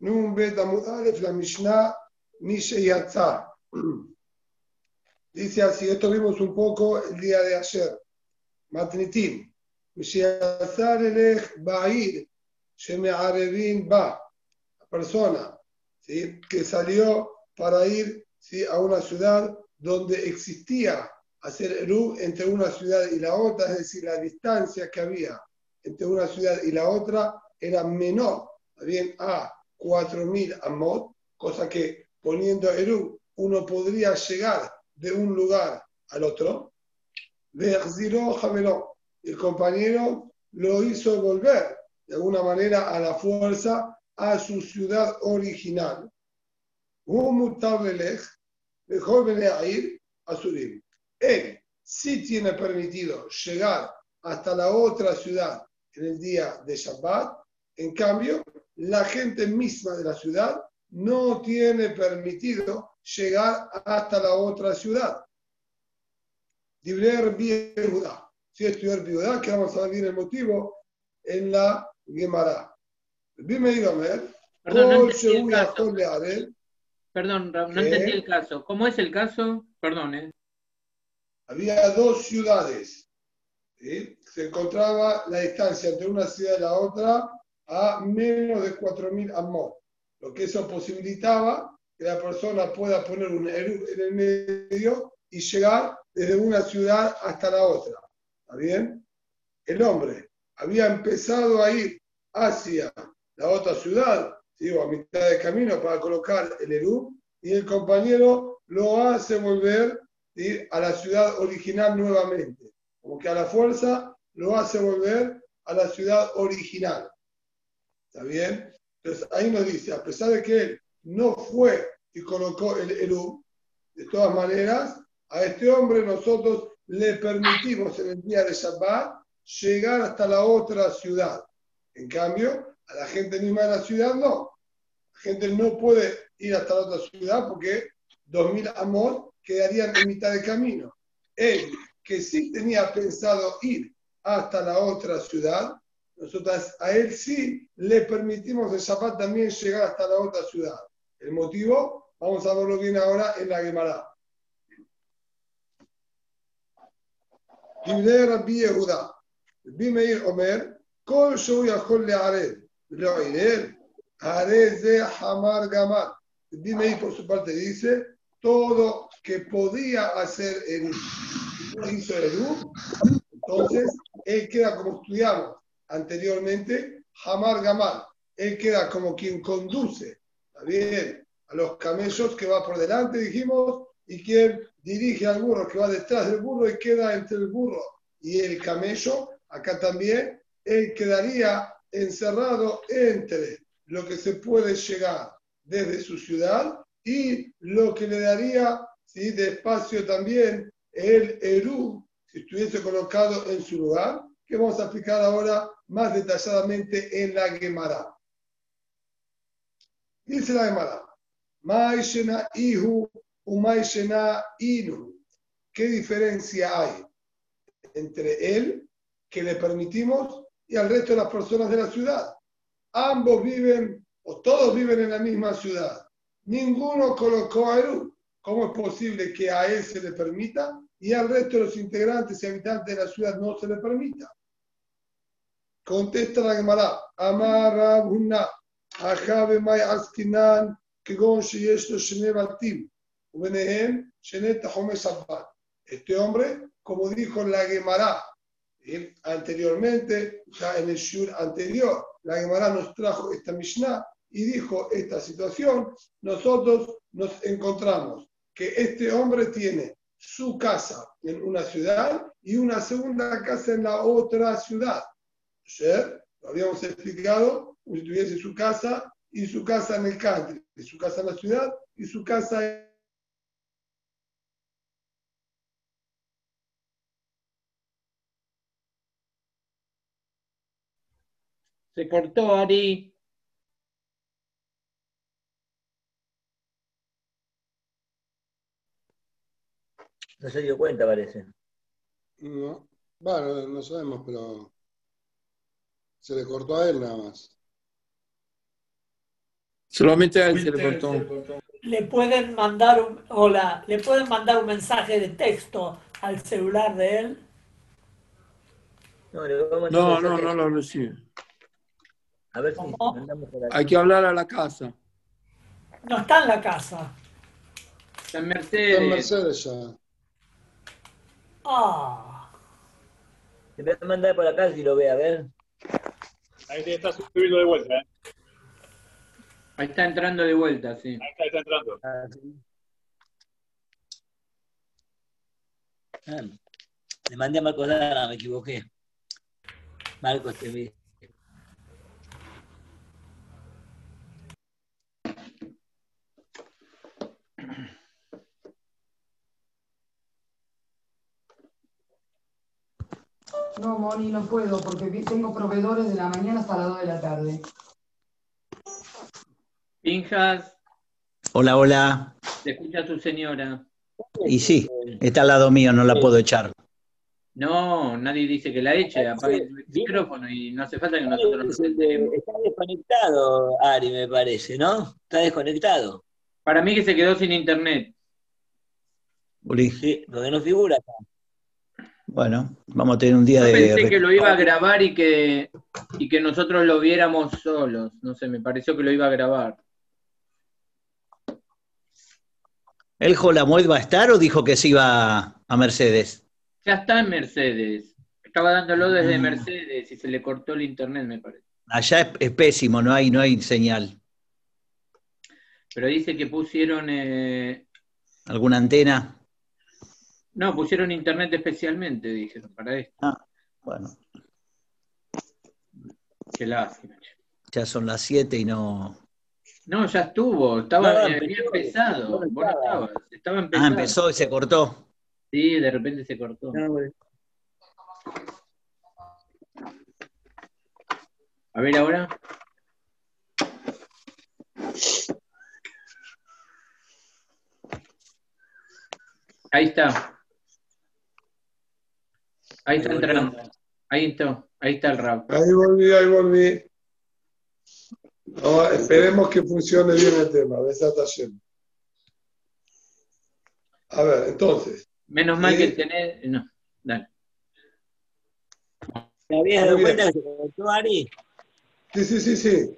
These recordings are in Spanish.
Nun Bet Amud Aleph, la Mishnah Mishe Yatzah. Dice así, esto vimos un poco el día de ayer. Matnitim. Mishe Yatzah Elech Ba'ir, Sheme'arevin Ba. La persona ¿sí? que salió para ir ¿sí? a una ciudad donde existía hacer Eru entre una ciudad y la otra, es decir, la distancia que había entre una ciudad y la otra era menor, bien a 4.000 amot, cosa que poniendo Eru uno podría llegar de un lugar al otro. El compañero lo hizo volver de alguna manera a la fuerza a su ciudad original. Él sí tiene permitido llegar hasta la otra ciudad en el día de Shabbat, en cambio, la gente misma de la ciudad no tiene permitido llegar hasta la otra ciudad. Dibler Judá. Si estudiar Judá, que vamos a ver el motivo en la Gemara. Perdón, no entendí el caso. Perdón, no entendí el caso. ¿Cómo es el caso? Perdón, ¿eh? Había dos ciudades. Se encontraba la distancia entre una ciudad y la otra a menos de 4.000 amot. Lo que eso posibilitaba que la persona pueda poner un en el medio y llegar desde una ciudad hasta la otra. ¿Está bien? El hombre había empezado a ir hacia la otra ciudad, digo, a mitad de camino para colocar el Eru, y el compañero lo hace volver a la ciudad original nuevamente. Como que a la fuerza lo hace volver a la ciudad original. ¿Está bien? Entonces ahí nos dice, a pesar de que él no fue y colocó el Eru, de todas maneras, a este hombre nosotros le permitimos en el día de Shabbat llegar hasta la otra ciudad. En cambio, a la gente misma de la ciudad no. La gente no puede ir hasta la otra ciudad porque 2.000 amor quedarían en mitad de camino. Él, que sí tenía pensado ir hasta la otra ciudad, nosotros a él sí le permitimos de Shabbat también llegar hasta la otra ciudad. El motivo, vamos a verlo bien ahora en la Gemara. Rabbi רבי יהודה, רבי מאיר אומר, כל שהוא יכול לערב ולא ערב, הרי זה חמר גמר. רבי מאיר por su parte dice, todo que podía hacer Eru, hizo Eru, entonces él queda como estudiamos anteriormente, Hamar Gamar. Él queda como quien conduce, ¿está bien? A los camellos que va por delante, dijimos, y quien dirige al burro que va detrás del burro y queda entre el burro y el camello. Acá también, él quedaría encerrado entre lo que se puede llegar desde su ciudad y lo que le daría ¿sí? de espacio también el Eru, si estuviese colocado en su lugar, que vamos a explicar ahora más detalladamente en la Gemara. Dice la Gemara, Maishena Ihu Umaishena Inu. ¿Qué diferencia hay entre él, que le permitimos, y al resto de las personas de la ciudad? Ambos viven, o todos viven en la misma ciudad. Ninguno colocó a Eru. ¿Cómo es posible que a él se le permita y al resto de los integrantes y habitantes de la ciudad no se le permita? Contesta la Gemara, Amar Rabhuna, Ajabe May Askinan, Kegon Sheyesh Shene Batim, Ubenehem Shene Tahome. Este hombre, como dijo la Gemara anteriormente, ya en el Shur anterior, la Gemara nos trajo esta Mishnah y dijo esta situación, nosotros nos encontramos que este hombre tiene su casa en una ciudad y una segunda casa en la otra ciudad. Ayer lo habíamos explicado como si tuviese su casa y su casa en el country, y su casa en la ciudad y su casa en Se cortó, Ari. No se dio cuenta, parece. No, bueno, no sabemos, pero se le cortó a él nada más. Solamente a él se le cortó. Le pueden mandar un, hola, le pueden mandar un mensaje de texto al celular de él. No, no, no, lo recibe. A ver si Hay que hablar a la casa. No está en la casa. Está en Mercedes. Está en Mercedes ya. Ah. Te voy a mandar por acá si lo ve, a ver. Ahí está subiendo de vuelta, ¿eh? Ahí está entrando de vuelta, sí. Ahí está, está entrando. Ah, ah, le mandé a Marcos Dana, me equivoqué. Marcos TV. No, Moni, no puedo porque tengo proveedores de la mañana hasta las 2 de la tarde. Pinjas. Hola, hola. Te escucha tu señora. Y sí, está al lado mío, no la puedo echar. No, nadie dice que la eche, apague el micrófono y no hace falta que nosotros. Está desconectado, Ari, me parece, ¿no? Está desconectado. Para mí que se quedó sin internet. Sí, donde no figura acá. Bueno, vamos a tener un día de. Pensé que lo iba a grabar y que, y que nosotros lo viéramos solos. No sé, me pareció que lo iba a grabar. ¿El Jolamoid va a estar o dijo que se iba a Mercedes? Ya está en Mercedes. Estaba dándolo desde mm. Mercedes y se le cortó el internet, me parece. Allá es, pésimo, no hay, no hay señal. Pero dice que pusieron. Eh, ¿Alguna antena? No, pusieron internet especialmente, dijeron, para esto. Ah, bueno. Qué lástima. Ya son las 7 y no. No, ya estuvo, estaba, había empezado. Vos no estabas, estaba empezando. Ah, empezó y se cortó. Sí, de repente se cortó. A ver ahora. Ahí está. Ahí está entrando. Ahí está, ahí está el rap. Ahí volví, ahí volví. esperemos que funcione bien el tema, desatación. A ver, entonces. Menos mal que tenés. No, dale. ¿Te habías dado cuenta que se conectó Ari? Sí, sí, sí, sí.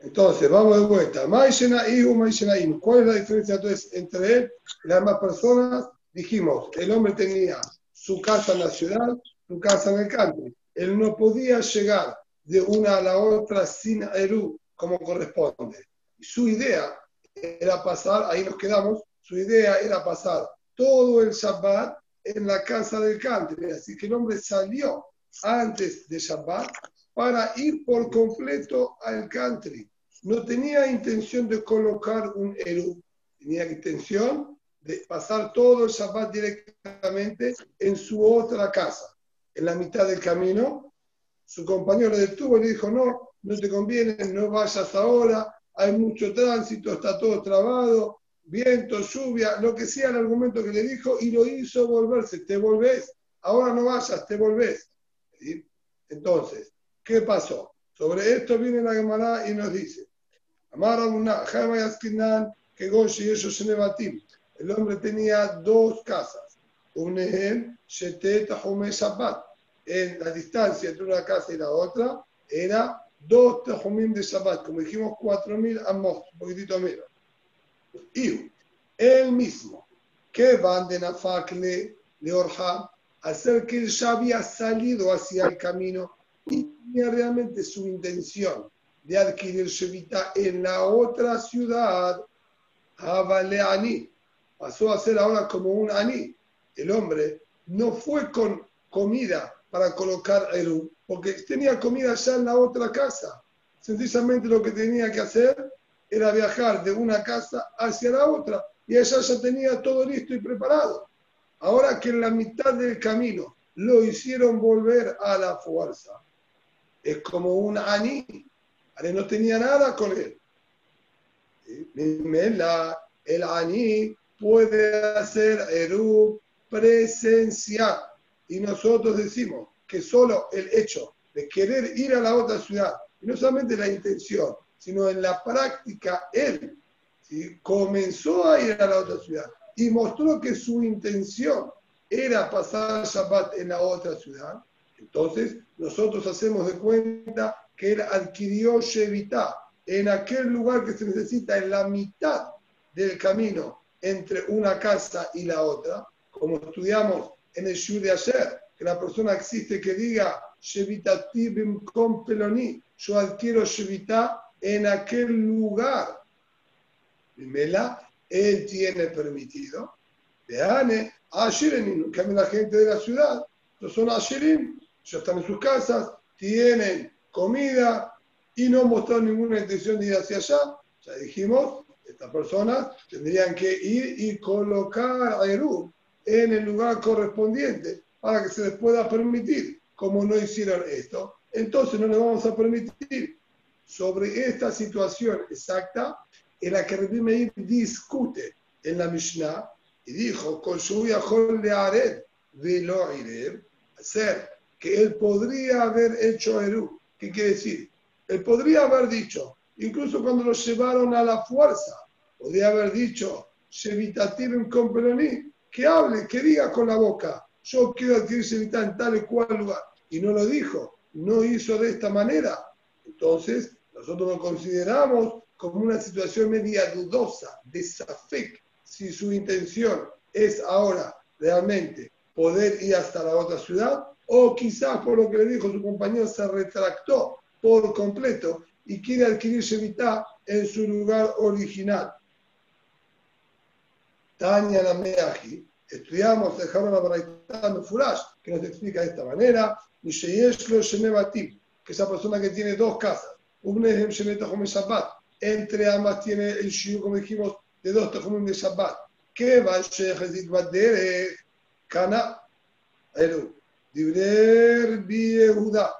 Entonces, vamos de vuelta. ¿Cuál es la diferencia entonces entre él y las demás personas? Dijimos, el hombre tenía su casa en la ciudad, su casa en el campo. Él no podía llegar de una a la otra sin Eru como corresponde. Su idea era pasar, ahí nos quedamos, su idea era pasar todo el Shabbat en la casa del country. Así que el hombre salió antes de Shabbat para ir por completo al country. No tenía intención de colocar un Eru, tenía intención de pasar todo el Shabbat directamente en su otra casa. En la mitad del camino, su compañero le detuvo y le dijo, no, no te conviene, no vayas ahora, hay mucho tránsito, está todo trabado, viento, lluvia, lo que sea el argumento que le dijo, y lo hizo volverse, te volvés, ahora no vayas, te volvés. Entonces, ¿qué pasó? Sobre esto viene la Gemara y nos dice, Amar que Goshi y ellos se el hombre tenía dos casas. Un en Shabbat. En la distancia entre una casa y la otra era dos Tehumim de Shabbat, como dijimos, cuatro mil amos, un poquitito menos. Y él mismo, que van de Nafakle de Orja, hacer que él ya había salido hacia el camino y tenía realmente su intención de adquirir Shevita en la otra ciudad, Havaleani, pasó a ser ahora como un aní. El hombre no fue con comida para colocar Eru, porque tenía comida ya en la otra casa. Sencillamente lo que tenía que hacer era viajar de una casa hacia la otra y ella ya tenía todo listo y preparado. Ahora que en la mitad del camino lo hicieron volver a la fuerza, es como un aní. No tenía nada con él. El aní puede hacer Eru presencial. Y nosotros decimos que solo el hecho de querer ir a la otra ciudad, y no solamente la intención, sino en la práctica él ¿sí? comenzó a ir a la otra ciudad y mostró que su intención era pasar Shabbat en la otra ciudad, entonces nosotros hacemos de cuenta que él adquirió Shevita en aquel lugar que se necesita en la mitad del camino entre una casa y la otra, como estudiamos en el Shur de ayer, que la persona existe que diga Peloni, yo adquiero Shevita en aquel lugar. Primera, él tiene permitido. Veane, en cambio la gente de la ciudad, no son Ashirin, ya están en sus casas, tienen comida y no mostraron ninguna intención de ir hacia allá. Ya dijimos, estas personas tendrían que ir y colocar a Eru en el lugar correspondiente para que se les pueda permitir. Como no hicieron esto, entonces no le vamos a permitir. Sobre esta situación exacta, en la que Rabbi Meir discute en la Mishnah y dijo, con su de Ared, velo hacer que él podría haber hecho Eru. ¿Qué quiere decir? Él podría haber dicho, incluso cuando lo llevaron a la fuerza, podría haber dicho, Shevitativim con Peroní, que hable, que diga con la boca, yo quiero adquirir en tal y cual lugar. Y no lo dijo, no hizo de esta manera. Entonces, nosotros lo consideramos como una situación media dudosa, de Safek, si su intención es ahora realmente poder ir hasta la otra ciudad, o quizás por lo que le dijo su compañero se retractó por completo y quiere adquirir Shevita en su lugar original. Tania la Meaji, estudiamos el Jarón Abraitán Furash, que nos explica de esta manera, que esa persona que tiene dos casas, entre ambas tiene el shiur, como dijimos, de dos tejumim de Shabbat, que va a Kana, Eru, Dibrer Yehuda,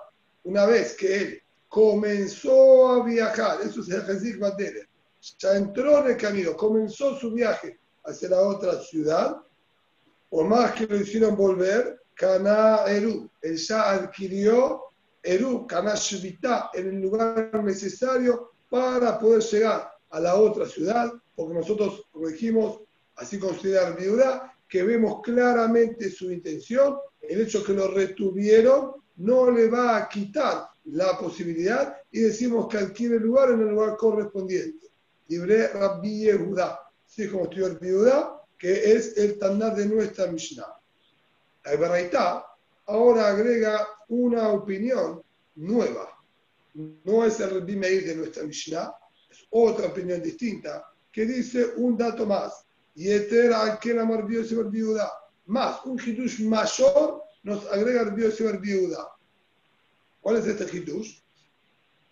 una vez que él comenzó a viajar, eso es el Jezik Badere, ya entró en el camino, comenzó su viaje hacia la otra ciudad, o más que lo hicieron volver, Cana Eru, él ya adquirió Eru, Cana Shvita, en el lugar necesario para poder llegar a la otra ciudad, porque nosotros, como dijimos, así considera viuda, que vemos claramente su intención, el hecho que lo retuvieron no le va a quitar la posibilidad y decimos que adquiere lugar en el lugar correspondiente. Libre Rabbi Yehuda, así como estudió el viuda, que es el tanar de nuestra Mishnah. La Baraita ahora agrega una opinión nueva. No es el Rabbi Meir de nuestra Mishnah, es otra opinión distinta, que dice un dato más. Y al que la viuda. Más, un hidush mayor nos agrega el viuda. ¿Cuál es este hidush?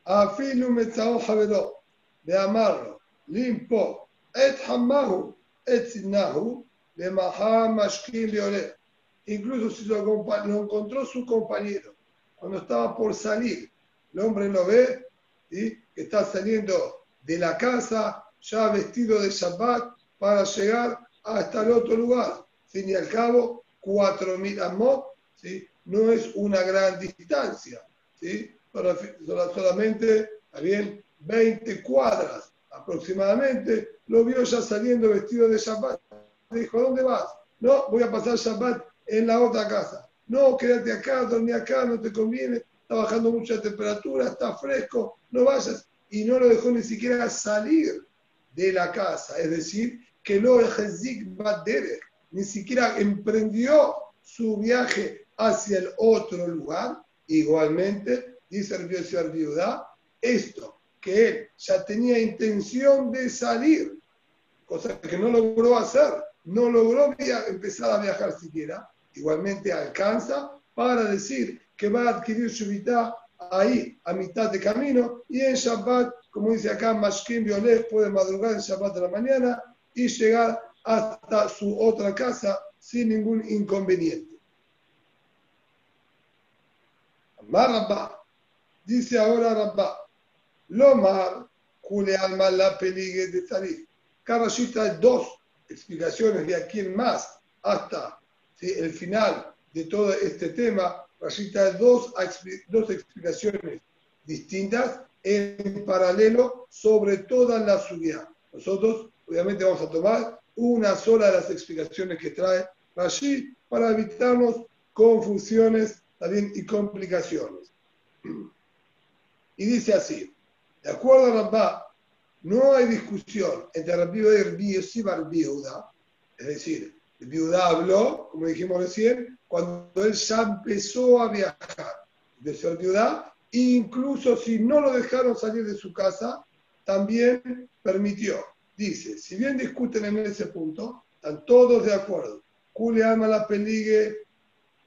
Afilu metzao javero, de amarlo, limpo, et hamahu, et sinahu, de maha mashkin leole. Incluso si lo, lo encontró su compañero, cuando estaba por salir, el hombre lo ve, y que está saliendo de la casa, ya vestido de Shabbat, para llegar hasta el otro lugar. Fin y al cabo, 4.000 amot, ¿sí? no es una gran distancia. ¿Sí? solamente, bien, 20 cuadras aproximadamente, lo vio ya saliendo vestido de Shabbat. Le dijo, ¿dónde vas? No, voy a pasar Shabbat en la otra casa. No, quédate acá, dormí acá, no te conviene, está bajando mucha temperatura, está fresco, no vayas. Y no lo dejó ni siquiera salir de la casa, es decir, que lo ni siquiera emprendió su viaje hacia el otro lugar. Igualmente, dice el viuda, esto, que él ya tenía intención de salir, cosa que no logró hacer, no logró empezar a viajar siquiera, igualmente alcanza para decir que va a adquirir su vida ahí, a mitad de camino, y en Shabbat, como dice acá, Mashkin Violet puede madrugar en Shabbat de la mañana y llegar hasta su otra casa sin ningún inconveniente. Marabá, dice ahora Rabba, Lomar, Jule Alma la peligue de Tarif. Cada hay dos explicaciones de aquí en más hasta el final de todo este tema. Rashita dos, dos explicaciones distintas en paralelo sobre toda la subida. Nosotros, obviamente, vamos a tomar una sola de las explicaciones que trae Rashi para evitarnos confusiones también y complicaciones. Y dice así, de acuerdo a Rabba, no hay discusión entre Rabbi y Rabbi es decir, el viuda habló, como dijimos recién, cuando él ya empezó a viajar de ser viuda, incluso si no lo dejaron salir de su casa, también permitió. Dice, si bien discuten en ese punto, están todos de acuerdo. Culi alma la peligue,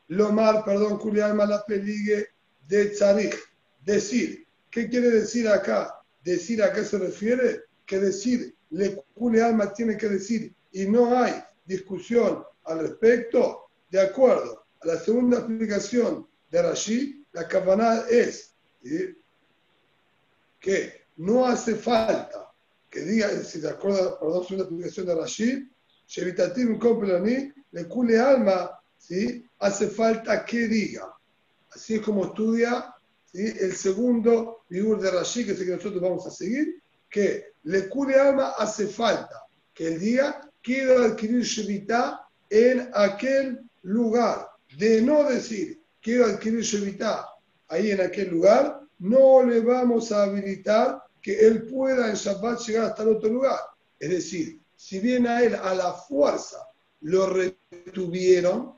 Lomar, perdón, Culi alma la peligue de Tzarich. Decir, ¿qué quiere decir acá? Decir a qué se refiere, que decir, le Culi alma tiene que decir, y no hay discusión al respecto, de acuerdo a la segunda explicación de Rashi, la cabana es que no hace falta que diga, si de acuerdo la segunda explicación de Rashi, Shevitatim Kompelani, le cule alma, ¿sí? hace falta que diga. Así es como estudia ¿sí? el segundo figura de Rashi, que es el que nosotros vamos a seguir, que le cule alma hace falta que el día quiero adquirir Shevita en aquel lugar. De no decir, quiero adquirir Shevita ahí en aquel lugar, no le vamos a habilitar que él pueda en Shabbat llegar hasta el otro lugar. Es decir, si bien a él a la fuerza lo retuvieron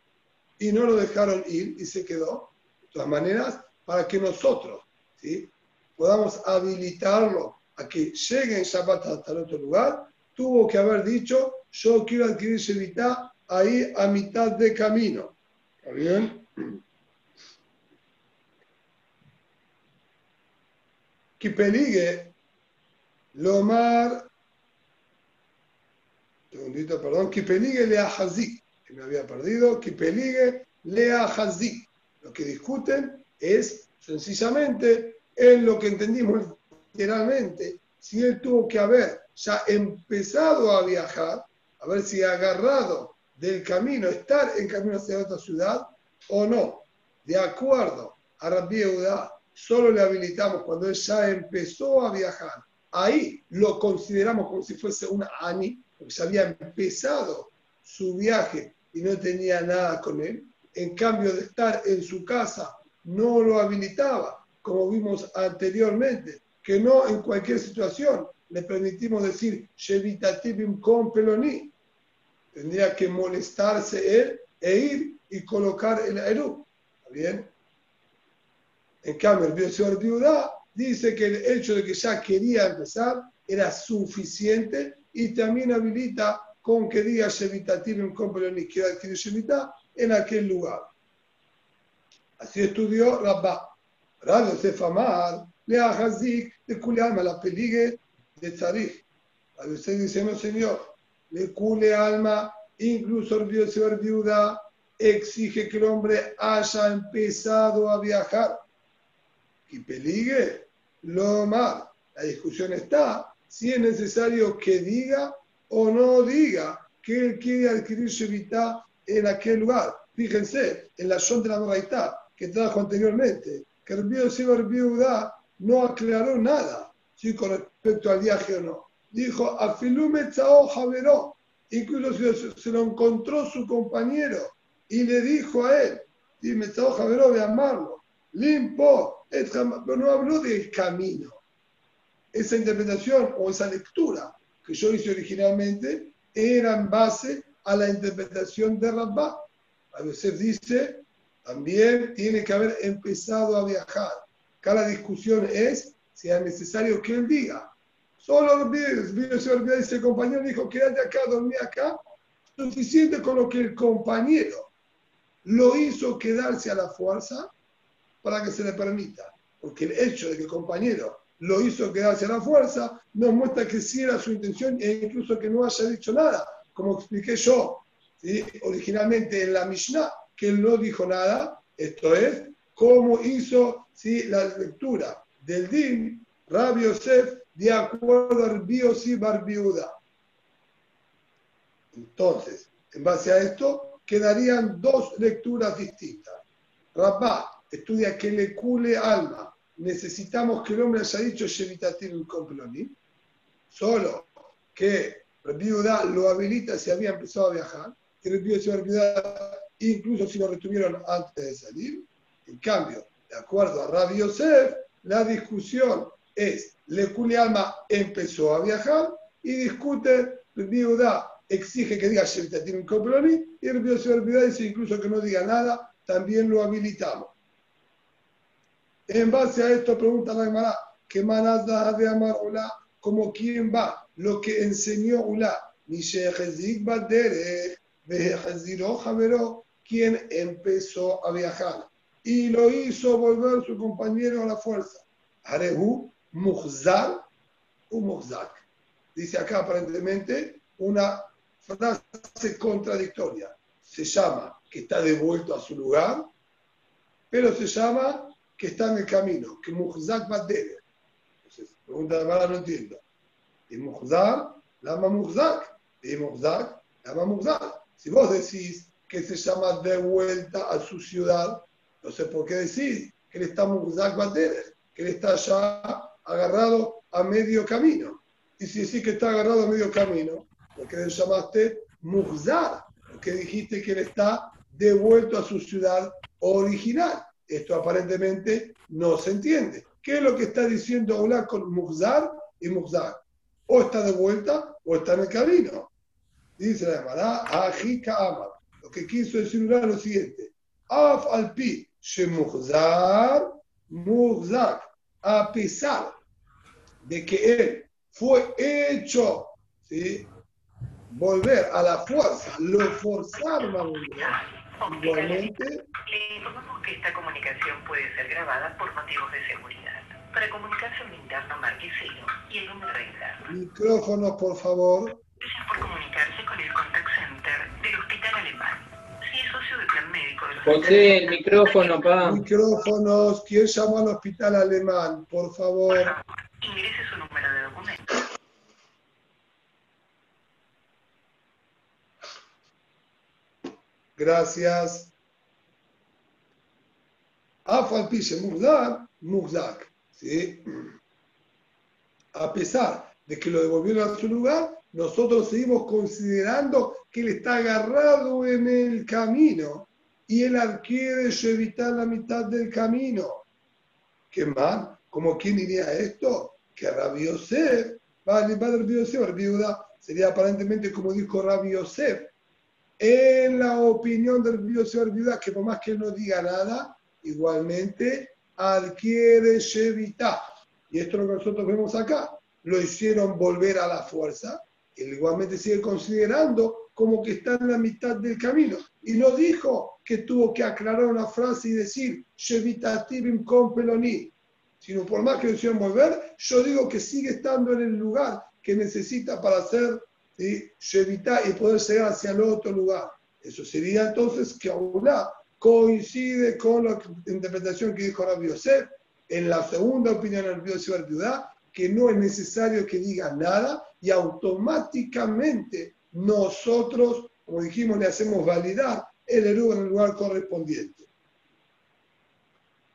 y no lo dejaron ir y se quedó, de todas maneras, para que nosotros ¿sí? podamos habilitarlo a que llegue en Shabbat hasta el otro lugar, tuvo que haber dicho, yo quiero adquirir Shevita ahí a mitad de camino. ¿Está bien? Que peligue Lomar, segundito, perdón, que peligue Lea Hazik, que me había perdido, que peligue Lea Hazik. Lo que discuten es sencillamente en lo que entendimos literalmente, si él tuvo que haber ya empezado a viajar, a ver si agarrado del camino, estar en camino hacia otra ciudad o no. De acuerdo a Rabbi Eudá, solo le habilitamos cuando él ya empezó a viajar. Ahí lo consideramos como si fuese una Ani, porque ya había empezado su viaje y no tenía nada con él. En cambio de estar en su casa, no lo habilitaba, como vimos anteriormente, que no en cualquier situación le permitimos decir Shevitativim con Peloni. Tendría que molestarse él e ir y colocar el Eru. ¿Está bien? En cambio, el señor Viuda dice que el hecho de que ya quería empezar era suficiente y también habilita con que diga Shevitativim con Peloni, quiere adquirir Shevita en aquel lugar. Así estudió Rabba. Rabbi Sefamar, le Hazik, de Kuliama, la peligue de Tzarich. A usted dice, no señor, le cule alma, incluso el señor viuda exige que el hombre haya empezado a viajar. Y peligue lo más. La discusión está si es necesario que diga o no diga que él quiere adquirir Shevita en aquel lugar. Fíjense, en la zona de la Moraitá que trajo anteriormente, que el señor viuda no aclaró nada si con respecto al viaje o no. Dijo, Afilume Tzao Javeró, incluso se, lo encontró su compañero y le dijo a él, dime Tzao Javeró, de amarlo, limpo, pero no habló del camino. Esa interpretación o esa lectura que yo hice originalmente era en base a la interpretación de Rabbah. A veces dice, también tiene que haber empezado a viajar. Cada discusión es si es necesario que él diga. Solo el señor ese compañero dijo, quédate acá, dormí acá. Suficiente con lo que el compañero lo hizo quedarse a la fuerza para que se le permita. Porque el hecho de que el compañero lo hizo quedarse a la fuerza nos muestra que sí era su intención e incluso que no haya dicho nada. Como expliqué yo originalmente en la Mishnah, que él no dijo nada. Esto es, cómo hizo ¿sí? la lectura del Din, Rabbi Yosef, de acuerdo al Biosi Bar Viuda. Entonces, en base a esto, quedarían dos lecturas distintas. Rabba estudia que le cule alma, necesitamos que el hombre haya dicho Shevitatir un comploni, solo que Viuda lo habilita si había empezado a viajar, que el Viuda incluso si lo retuvieron antes de salir. En cambio, de acuerdo a Rabbi Yosef, la discusión es, Le Alma empezó a viajar y discute, Viuda exige que diga Shevitatir un comploni y el Viuda dice incluso que no diga nada, también lo habilitamos. En base a esto pregunta la Gemara, ¿qué manada de amar Ula? ¿Como quién va? Lo que enseñó Ula. quien empezó a viajar y lo hizo volver su compañero a la fuerza. Arehu Muhzar u Muhzak. Dice acá aparentemente una frase contradictoria. Se llama que está devuelto a su lugar, pero se llama que está en el camino, que Muhzak debe. Entonces, pregunta de mala, no entiendo. Y Muhzak, Lama Muhzak. Y Muhzak, Lama Muhzak. Si vos decís que se llama de vuelta a su ciudad, no sé por qué decís que él está Muhzak debe, que él está ya agarrado a medio camino. Y si decís que está agarrado a medio camino, ¿por qué le llamaste Muhzak? Porque dijiste que él está devuelto a su ciudad original. Esto aparentemente no se entiende. ¿Qué es lo que está diciendo Aulá con Muhzar y Muhzar? O está de vuelta o está en el camino. Dice la llamada Ajika Amar. Lo que quiso decir Aulá es lo siguiente. Af alpi she Muhzar, Muhzar. A pesar de que él fue hecho ¿sí? volver a la fuerza, lo forzaron a volver Igualmente. Le informamos que esta comunicación puede ser grabada por motivos de seguridad. Para comunicación interna, marque cero y el número interno. Micrófonos, por favor. Gracias por comunicarse con el contact center del Hospital Alemán. Si es socio del plan médico del Hospital José, el micrófono, pa. Micrófonos. ¿Quién llamó al Hospital Alemán? Por favor. Por favor, ingrese su número de documento. Gracias. Afalpiche Mugdak, Mugdak. ¿sí? A pesar de que lo devolvieron a su lugar, nosotros seguimos considerando que él está agarrado en el camino y él adquiere evitar la mitad del camino. ¿Qué más? ¿Cómo quién diría esto? Que Rabbi Yosef, vale, Rabbi Yosef, sería aparentemente como dijo Rabbi Yosef, en la opinión del señor viuda, que por más que no diga nada, igualmente adquiere Shevita. Y esto es lo que nosotros vemos acá. Lo hicieron volver a la fuerza. Igualmente sigue considerando como que está en la mitad del camino. Y no dijo que tuvo que aclarar una frase y decir Shevita Tibim con Peloni. Sino por más que lo hicieron volver, yo digo que sigue estando en el lugar que necesita para ¿sí? y poder llegar hacia el otro lugar. Eso sería entonces que Aulá coincide con la interpretación que dijo Rabbi Yosef en la segunda opinión de Rabbi Yosef que no es necesario que diga nada y automáticamente nosotros, como dijimos, le hacemos validar el eruga en el lugar correspondiente.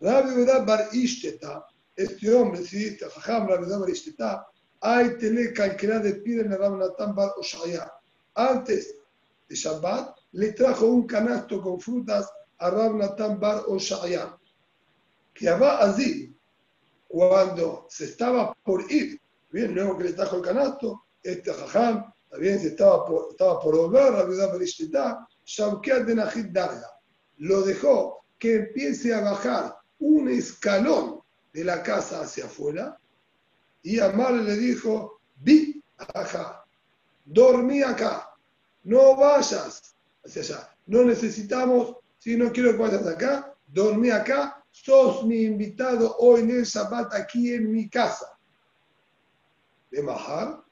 Rabbi Yehuda Bar Ishteta, este hombre, si dice Jajam Rabbi Bar Ishteta, hay tener calquera de piden a Rabnatán Bar Oshaya. Antes de Shabbat, le trajo un canasto con frutas a Rabnatán Bar Oshaya. Que va así, cuando se estaba por ir, bien, luego que le trajo el canasto, este jajam, también se estaba por, estaba por volver, Barishtetá, Shabkeat de. Lo dejó que empiece a bajar un escalón de la casa hacia afuera y Amar le dijo, vi acá, dormí acá, no vayas hacia allá, no necesitamos, si no quiero que vayas acá, dormí acá, sos mi invitado hoy en el Shabbat aquí en mi casa. De Mahar,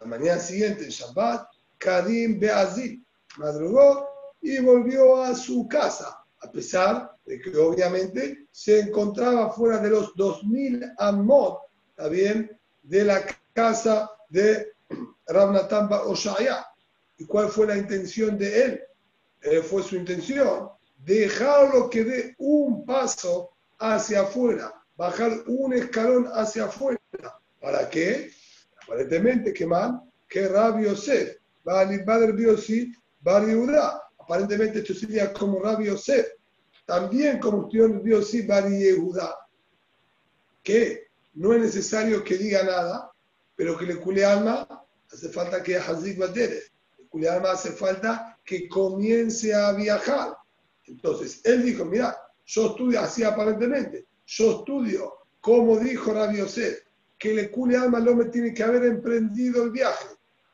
la mañana siguiente, el Shabbat, Kadim Beazid madrugó y volvió a su casa, a pesar de que obviamente se encontraba fuera de los 2000 amot ¿está bien? De la casa de Rabnatán Oshaya. ¿Y cuál fue la intención de él? Eh, fue su intención dejarlo que dé un paso hacia afuera bajar un escalón hacia afuera. ¿Para qué? Aparentemente, que man, que Rabbi Yosef, Badr Biosi, Bar Yehuda. Aparentemente esto sería como Rabbi Yosef, también como estudió Biosi, que no es necesario que diga nada, pero que le cule alma, hace falta que Hazik Batere. Le cule alma hace falta que comience a viajar. Entonces, él dijo, mira, yo estudio, así aparentemente, yo estudio, como dijo Rabbi Yosef, que le cule alma no me tiene que haber emprendido el viaje.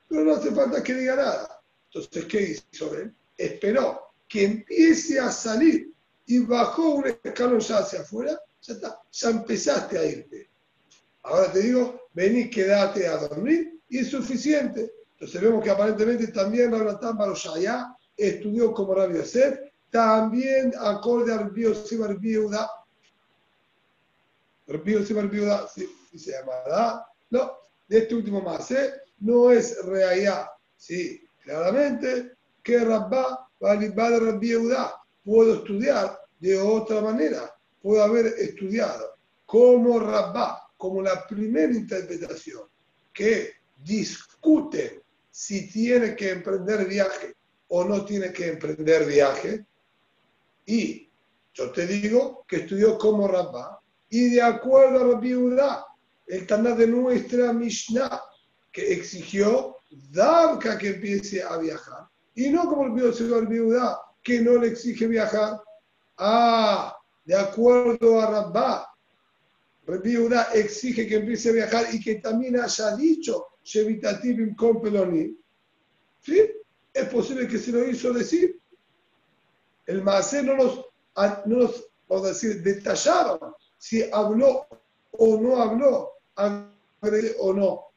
Pero no hace falta que diga nada. Entonces, ¿qué hizo él? Esperó que empiece a salir y bajó un escalón ya hacia afuera, ya está, ya empezaste a irte. Ahora te digo, vení, quédate a dormir y es suficiente. Entonces vemos que aparentemente también Rabbi Barushaya estudió como Rabbi Yosef, también acorde al Rabbi Yosef Yehuda. Rabbi Yosef Yehuda, sí, se llama, No, de este último más, ¿eh? no es realidad. Sí, claramente que Rabba a Rabbi Yehuda. Puedo estudiar de otra manera. Puedo haber estudiado como Rabba, como la primera interpretación, que discuten si tiene que emprender viaje o no tiene que emprender viaje. Y yo te digo que estudió como Rabba. Y de acuerdo a Rabbi Yehuda, el Taná de nuestra Mishnah, que exigió Dabka que empiece a viajar. Y no como el señor Viuda, que no le exige viajar. Ah, de acuerdo a Rabba, Viuda exige que empiece a viajar y que también haya dicho Shevitativim con Peloni. ¿Sí? Es posible que se lo hizo decir. El Maasé no nos, no nos, vamos a decir, detallaron si habló o no habló, o no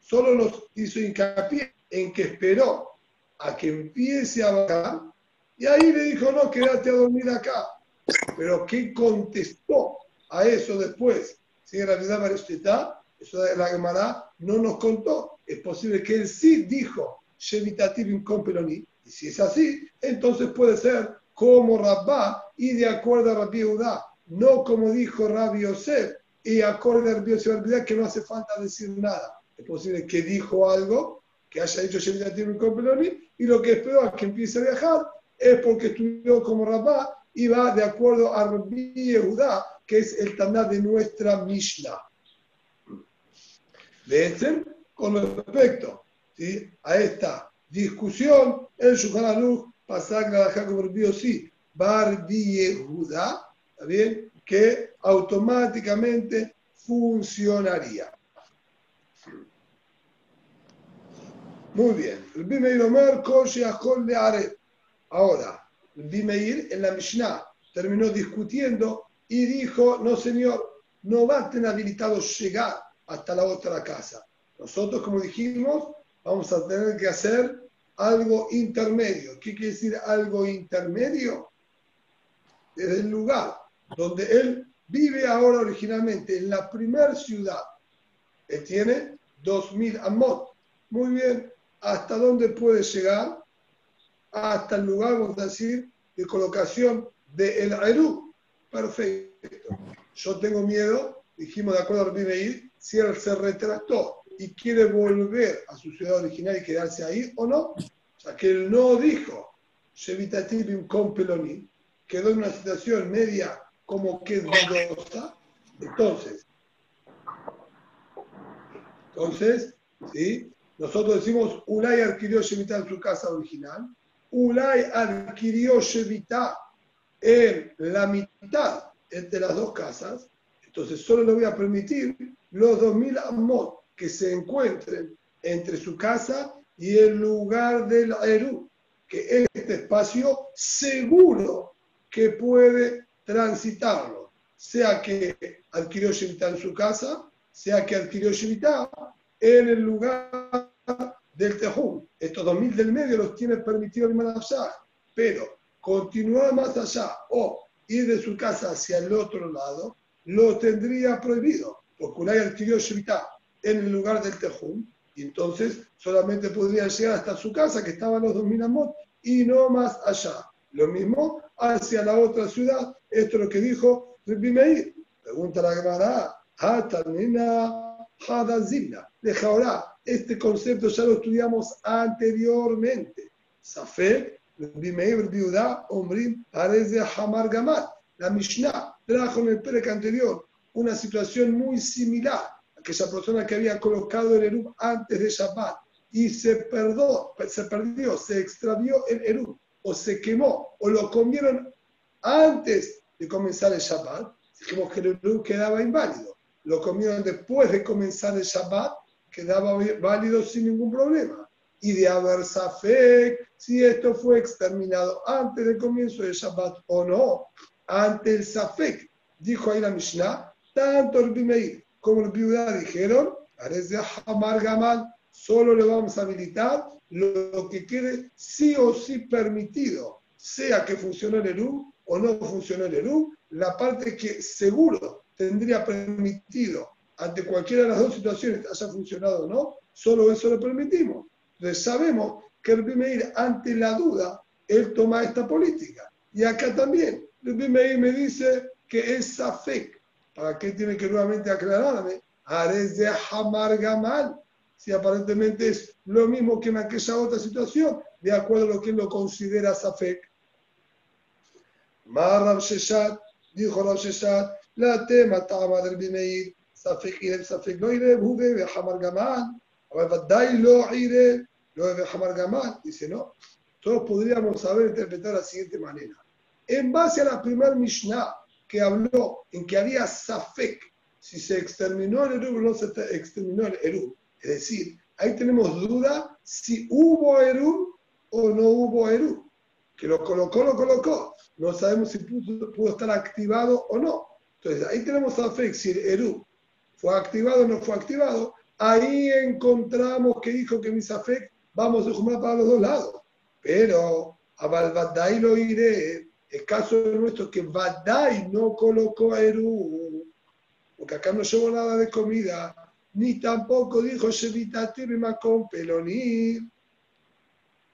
solo nos hizo hincapié en que esperó a que empiece a bajar y ahí le dijo, no, quédate a dormir acá. Pero ¿qué contestó a eso después? Si en realidad está, eso de la Gemara no nos contó. Es posible que él sí dijo, Shevitativim con Peloni. Y si es así, entonces puede ser como Rabba y de acuerdo a Rabbi Udá, no como dijo Rabbi Yosef y acorde a Rabbi Yosef, que no hace falta decir nada es posible que dijo algo, que haya dicho Shemitatim Peloni, y lo que esperó a que empiece a viajar es porque estudió como Rabá y va de acuerdo a Rabbi Yehuda, que es el Taná de nuestra Mishnah. Este, con respecto a esta discusión, el Shulchan pasar a como Rabbi sí, Barbi Yehuda, ¿está bien? Que automáticamente funcionaría. Muy bien. El Bimeir Omer. Ahora, el Bimeir en la Mishnah terminó discutiendo y dijo, no señor, no va a tener habilitado llegar hasta la otra casa. Nosotros, como dijimos, vamos a tener que hacer algo intermedio. ¿Qué quiere decir algo intermedio? Desde el lugar donde él vive ahora originalmente, en la primera ciudad. Él tiene 2.000 amot. Muy bien, hasta dónde puede llegar, hasta el lugar, vamos a decir, de colocación del el Perfecto. Yo tengo miedo, dijimos de acuerdo a Rabbi si él se retractó y quiere volver a su ciudad original y quedarse ahí o no. O sea, que él no dijo, Shevitativim con Peloni, quedó en una situación media como que dudosa. Entonces, entonces, ¿sí? Nosotros decimos, Ulay adquirió Shevita en su casa original, Ulay adquirió Shevita en la mitad entre las dos casas, entonces solo le voy a permitir los 2000 amot que se encuentren entre su casa y el lugar del Eru, que este espacio seguro que puede transitarlo, sea que adquirió Shevita en su casa, sea que adquirió Shevita en el lugar del Tejún. Estos 2000 del medio los tiene permitido el Manashah, pero continuar más allá o ir de su casa hacia el otro lado, lo tendría prohibido, porque Ulay adquirió Shvita en el lugar del Tejún, y entonces solamente podría llegar hasta su casa, que estaban los 2000 amot, y no más allá. Lo mismo hacia la otra ciudad, esto es lo que dijo Meir. Pregunta la Gemara. Deja ahora, este concepto ya lo estudiamos anteriormente. Bimeir, Biudá, Omrim, Areze, Hamar, Gamal. La Mishnah trajo en el Perec anterior una situación muy similar. Aquella persona que había colocado el Eruv antes de Shabbat y se, se perdió, se extravió el Eruv, o se quemó, o lo comieron antes de comenzar el Shabbat, dijimos que el Eruv quedaba inválido. Lo comieron después de comenzar el Shabbat, quedaba válido sin ningún problema. Y de haber Safek, si esto fue exterminado antes del comienzo del Shabbat o no, ante el Safek, dijo ahí la Mishnah, tanto el Bimeir como el Biudá dijeron, parece Hamar Gamal, solo le vamos a habilitar lo que quede sí o sí permitido, sea que funcionó el ERU o no funcionó el ERU, la parte que seguro tendría permitido ante cualquiera de las dos situaciones, haya funcionado o no, solo eso lo permitimos. Entonces sabemos que el Bimeir, ante la duda, él toma esta política. Y acá también, el Bimeir me dice que es Safek. ¿Para qué tiene que nuevamente aclararme? Ares de Hamar Gamal si aparentemente es lo mismo que en aquella otra situación, de acuerdo a lo que él lo considera Safek. Mar Sheshat, dijo Rav Sheshat, la tema tama del Bimeir, Safek ireb, Safek lo ireb, huve ve Hamar Gamal, Dai lo ireb, lo ve Hamar Gamal, dice no. Todos podríamos saber interpretar de la siguiente manera. En base a la primera Mishnah que habló en que había Safek, si se exterminó el Eru o no se exterminó el Eru, es decir, ahí tenemos duda si hubo Eru o no hubo Eru. Que lo colocó, lo colocó. No sabemos si pudo, estar activado o no. Entonces, ahí tenemos a Fek, si el Eru fue activado o no fue activado. Ahí encontramos que dijo que Misafek vamos a sumar para los dos lados. Pero a Balbadai lo iré. El caso nuestro que Badai no colocó a Eru, porque acá no llevó nada de comida ni tampoco dijo Shevitatir con Pelonir.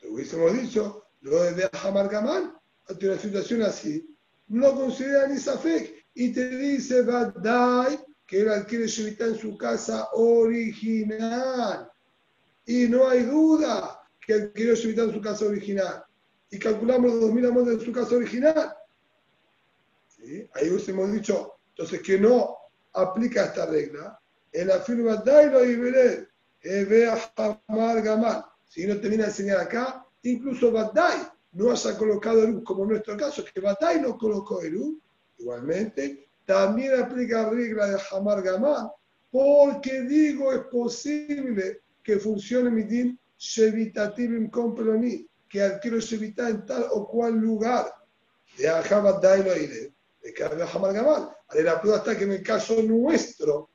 Te hubiésemos dicho, lo de Hamar Gamal, ante una situación así, no considera ni Safek y te dice Badai que él adquiere Shevita en su casa original. Y no hay duda que adquirió Shevita en su casa original. Y calculamos los 2.000 amos de su casa original. ¿Sí? Ahí hubiésemos dicho, entonces que no aplica esta regla, en la firma Dailo y Bered, vea Hamar Gamal. Si no te viene a enseñar acá, incluso Badai no haya colocado Eru, como en nuestro caso, que Badai no colocó Eru, igualmente, también aplica la regla de Hamar Gamal, porque digo es posible que funcione mi din Shevitativim con Peloni, que adquiero Shevita en tal o cual lugar. De Ajabat Dailo y de había Hamar Gamal. La prueba está que en el caso nuestro,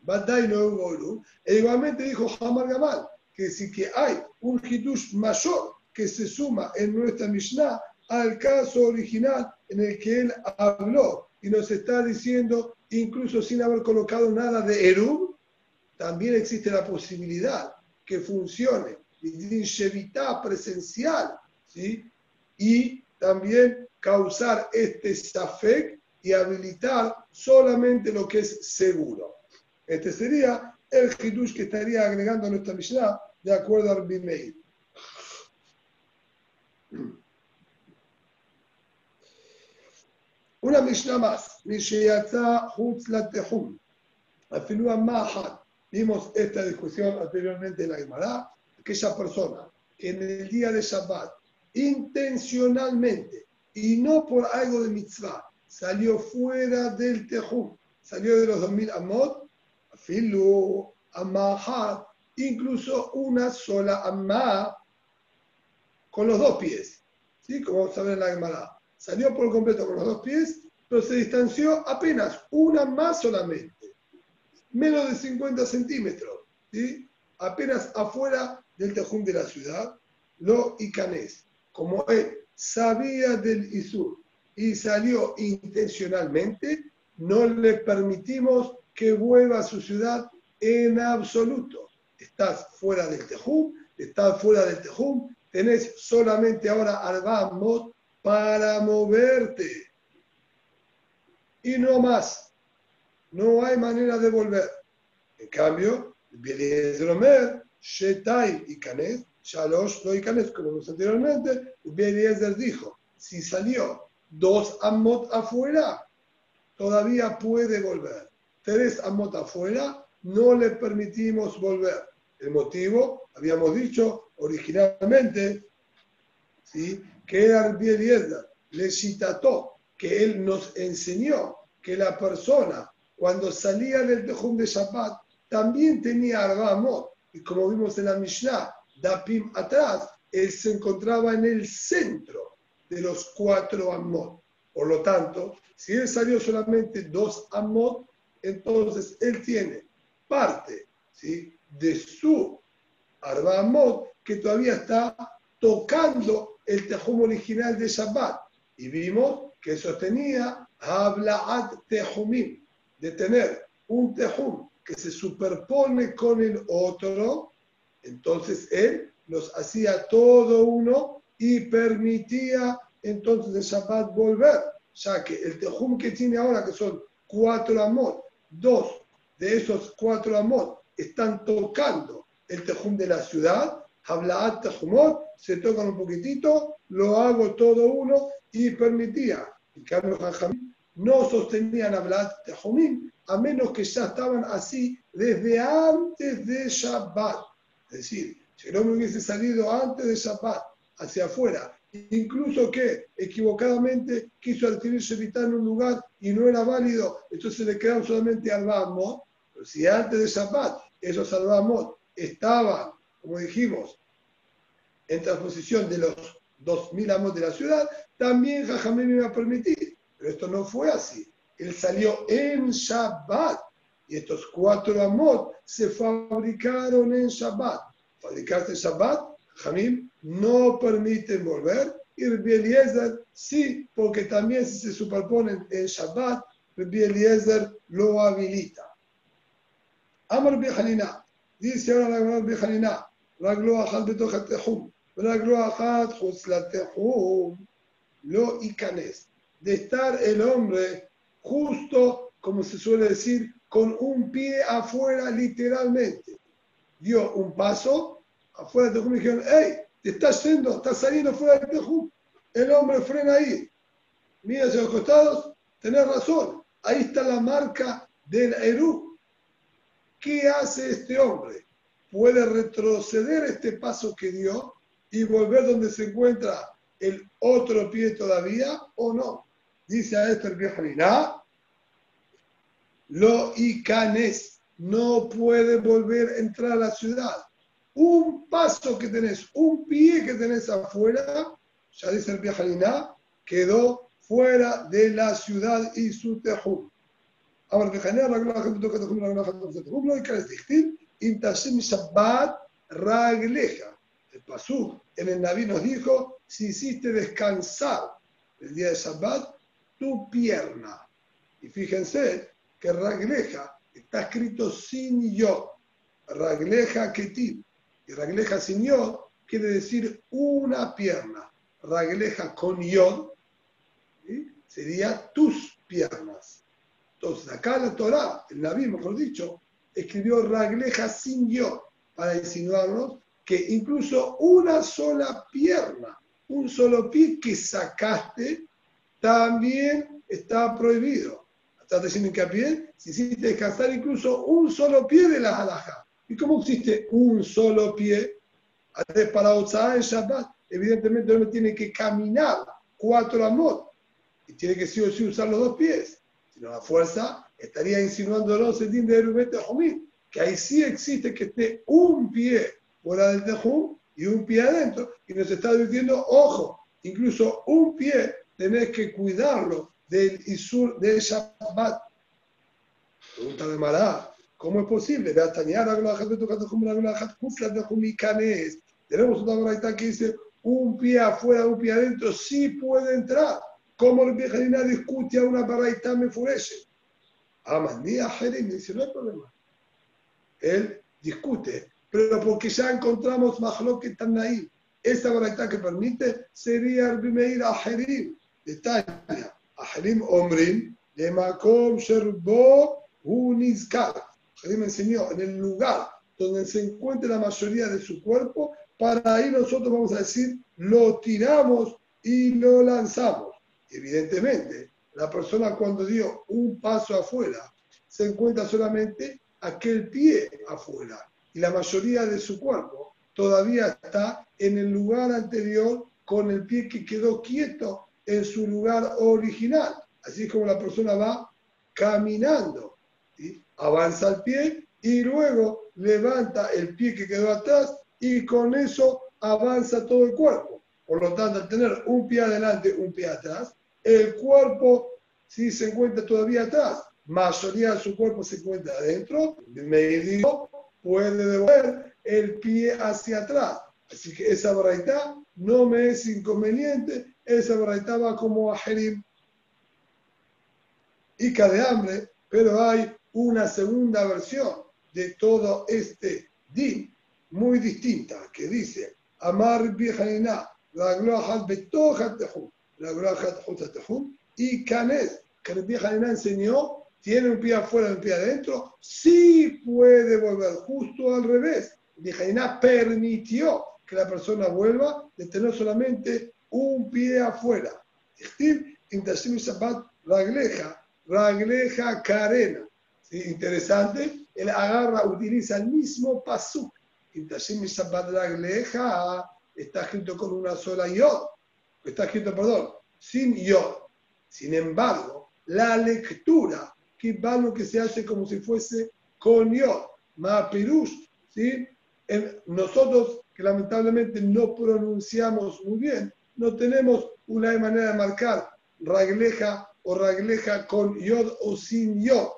Badai no hubo E igualmente dijo Hamar Gamal que si que hay un hitush mayor que se suma en nuestra Mishnah al caso original en el que él habló y nos está diciendo, incluso sin haber colocado nada de Eru, también existe la posibilidad que funcione Shevita presencial ¿sí? y también causar este safek y habilitar solamente lo que es seguro. Este sería el hidush que estaría agregando a nuestra Mishnah de acuerdo al Bimeir. Una Mishnah más. Mishayatza Hutz Latehum. Afilua Mahat. Vimos esta discusión anteriormente en la Gemara. Aquella persona que en el día de Shabbat intencionalmente y no por algo de mitzvah salió fuera del Tehum, salió de los 2000 amot, filu, amahat, incluso una sola amma con los dos pies. ¿Sí? Como vamos a ver en la Gemara. Salió por completo con los dos pies, pero se distanció apenas una más solamente. Menos de 50 centímetros. ¿sí? Apenas afuera del tejún de la ciudad. Lo Icanés. Como él sabía del Isur y salió intencionalmente, no le permitimos que vuelva a su ciudad en absoluto. Estás fuera del Tejum, estás fuera del Tejum, tenés solamente ahora Arbamot para moverte. Y no más. No hay manera de volver. En cambio, Eliezer Omer, Shetai y Canes, Shalosh no y Canes, como vimos anteriormente, Eliezer dijo, si salió dos amot afuera, todavía puede volver. Tres amot afuera, no le permitimos volver. El motivo, habíamos dicho originalmente, ¿sí? que era el Eliezer, le citató, que él nos enseñó que la persona cuando salía del Tejum de Shabbat también tenía Arba Amot. Y como vimos en la Mishnah, Dapim atrás, él se encontraba en el centro de los cuatro Amot. Por lo tanto, si él salió solamente dos Amot, entonces él tiene parte ¿sí? de su Arba Amot que todavía está tocando el Tejum original de Shabbat. Y vimos que sostenía Hablaat Tejumim, de tener un Tejum que se superpone con el otro, entonces él los hacía todo uno y permitía entonces el Shabbat volver, ya que el Tejum que tiene ahora, que son cuatro amot, dos de esos cuatro amot están tocando el Tejum de la ciudad, Hablaat Tejumot, se tocan un poquitito, lo hago todo uno y permitía. En cambio, no sostenían Hablaat Tejumim, a menos que ya estaban así desde antes de Shabbat. Es decir, si no me hubiese salido antes de Shabbat hacia afuera, incluso que equivocadamente quiso adquirir Shevitá en un lugar y no era válido, entonces le quedaron solamente Albamot. Pero si antes de Shabbat esos Albamot estaban, como dijimos, en transposición de los 2000 amos de la ciudad, también Jajamé me iba a permitir. Pero esto no fue así él salió en Shabbat. Y estos cuatro amot se fabricaron en Shabbat. Fabricarse en Shabbat, Jamim, no permiten volver. Y Rabbi Eliezer sí, porque también si se superponen en Shabbat, Rabbi Eliezer lo habilita. Amar Hanina, dice ahora la Rabbi Hanina, רגלו אחת בתוך התחום, ורגלו אחת חוץ לתחום, לא ייכנס. de estar el hombre justo, como se suele decir, con un pie afuera literalmente. Dio un paso afuera del Tejum y dijeron, hey, estás yendo, estás saliendo fuera del Tejum. El hombre frena ahí. Mira hacia los costados, tenés razón. Ahí está la marca del Eru. ¿Qué hace este hombre? ¿Puede retroceder este paso que dio y volver donde se encuentra el otro pie todavía o no? Dice a este el viejo lo icanes, no puede volver a entrar a la ciudad. Un paso que tenés, un pie que tenés afuera, ya dice el viejo quedó fuera de la ciudad y su tejum. Ahora. El en el Naví nos dijo, el Shabbat, tu pierna. Y fíjense que ragleja está escrito sin yo. Ragleja ketiv. Y ragleja sin yo quiere decir una pierna. Ragleja con yo sería tus piernas. Entonces, acá la Torah, el Naví, mejor dicho, escribió ragleja sin yo para insinuarnos que incluso una sola pierna, un solo pie que sacaste, también está prohibido. Está diciendo hincapié, si hiciste descansar incluso un solo pie de la halajá. ¿Y cómo existe un solo pie? Para Otzá en Shabbat, evidentemente uno tiene que caminar cuatro amot y tiene que sí o sí usar los dos pies. Si no, la fuerza estaría insinuando los din de Erubete Jomín, que ahí sí existe que esté un pie fuera del Tejum y un pie adentro. Y nos está diciendo, ojo, incluso un pie tenés que cuidarlo del Isur de Shabbat. Pregunta de Mará, ¿cómo es posible? Tenemos una braita que dice un pie afuera, un pie adentro, sí puede entrar. ¿Cómo el Bejanina discute a una braita me furece? Amandía Jerim dice, no hay problema. Él discute, pero porque ya encontramos que están ahí. Esa braita que permite sería el Bimeir a Jerim de Tania. אחרים אומרים, למקום שרבו un Izkar. me enseñó en el lugar donde se encuentra la mayoría de su cuerpo, para ahí nosotros vamos a decir, lo tiramos y lo lanzamos. Evidentemente, la persona cuando dio un paso afuera, se encuentra solamente aquel pie afuera y la mayoría de su cuerpo todavía está en el lugar anterior con el pie que quedó quieto en su lugar original. Así como la persona va caminando. Avanza el pie y luego levanta el pie que quedó atrás y con eso avanza todo el cuerpo. Por lo tanto, al tener un pie adelante, un pie atrás, el cuerpo sí se encuentra todavía atrás. Mayoría de su cuerpo se encuentra adentro. medio puede devolver el pie hacia atrás. Así que esa braita no me es inconveniente. Esa braita va como a Jerim. Y de hambre, pero hay una segunda versión de todo este din muy distinta que dice Amar Bijanina, la gloja betoja tejum, la gloja tejum, y Canes, que el Bijanina enseñó tiene un pie afuera y un pie adentro, sí puede volver, justo al revés. Bijaina permitió que la persona vuelva de tener solamente un pie afuera. Ragleja, Ragleja Karena. Interesante, él agarra, utiliza el mismo pasuk. Ragleja está escrito con una sola yod, está escrito, perdón, sin yod. Sin embargo, la lectura que lo que se hace como si fuese con yo, pirush, ¿sí? nosotros que lamentablemente no pronunciamos muy bien, no tenemos una manera de marcar ragleja o ragleja con yod o sin yod.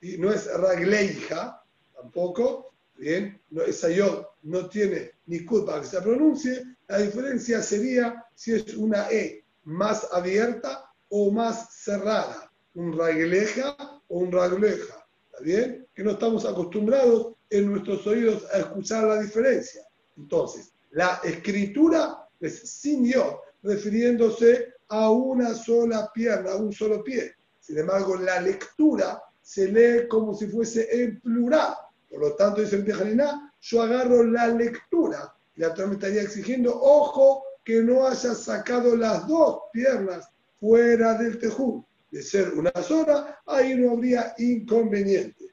y No es ragleja tampoco, bien, no, esa yod no tiene ni culpa que se pronuncie. La diferencia sería si es una E más abierta o más cerrada. Un ragleja o un ragleja. ¿Está bien? Que no estamos acostumbrados en nuestros oídos a escuchar la diferencia. Entonces, la escritura es sin yo, refiriéndose a una sola pierna, a un solo pie. Sin embargo, la lectura se lee como si fuese en plural. Por lo tanto, dice el Tejanina, yo agarro la lectura. La me estaría exigiendo, ojo, que no haya sacado las dos piernas fuera del tejú de ser una sola, ahí no habría inconveniente.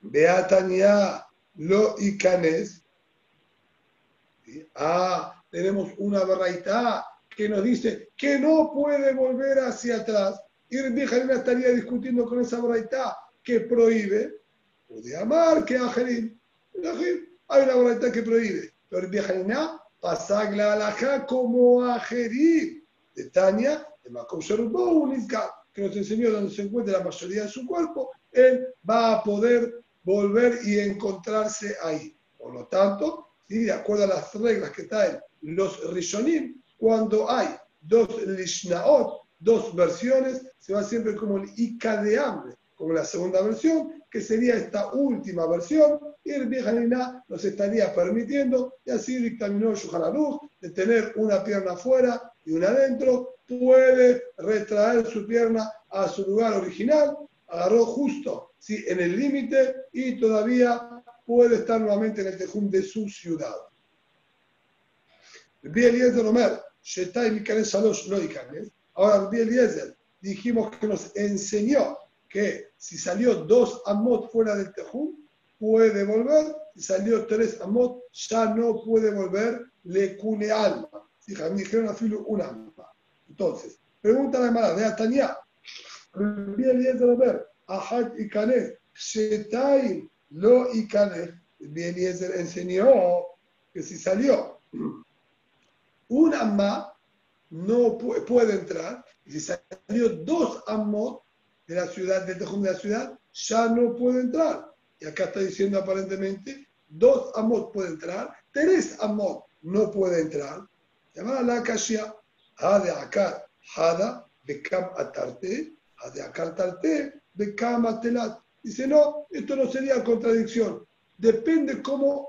Beatania lo y canes. Ah, tenemos una barraita que nos dice que no puede volver hacia atrás. Y Jalina estaría discutiendo con esa barraita que prohíbe, puede amar que Ajerim. Hay una barraita que prohíbe. Pero Jalina pasa la alajá como Ajerim. De Tania, que nos enseñó donde se encuentra la mayoría de su cuerpo, él va a poder volver y encontrarse ahí. Por lo tanto, de acuerdo a las reglas que traen los Rishonim, cuando hay dos Lishnaot, dos versiones, se va siempre como el Ika de hambre, como la segunda versión, que sería esta última versión, y el Bijanina nos estaría permitiendo, y así dictaminó Shuhanaruch, de tener una pierna afuera y una adentro, puede retraer su pierna a su lugar original, agarró justo ¿sí? en el límite y todavía puede estar nuevamente en el tejún de su ciudad. Eliezer Omer, Ahora, Eliezer, dijimos que nos enseñó que si salió dos amot fuera del tejún, puede volver, si salió tres amot, ya no puede volver, le cune alma. me dijeron a Filo un alma. Entonces, pregunta la Mara de Atania. de ver, Ahad y Kané, Shetai lo y Kané. Eliezer enseñó que si salió un amma no puede entrar, y si salió dos amot de la ciudad, del tejón de la ciudad, ya no puede entrar. Y acá está diciendo aparentemente, dos amot puede entrar, tres amot no puede entrar. Llamada la Kashia. Hade Akar, Hada, Bekam Atarte, Hade Akar Tarte, Bekam Atelat. Dice, no, esto no sería contradicción. Depende cómo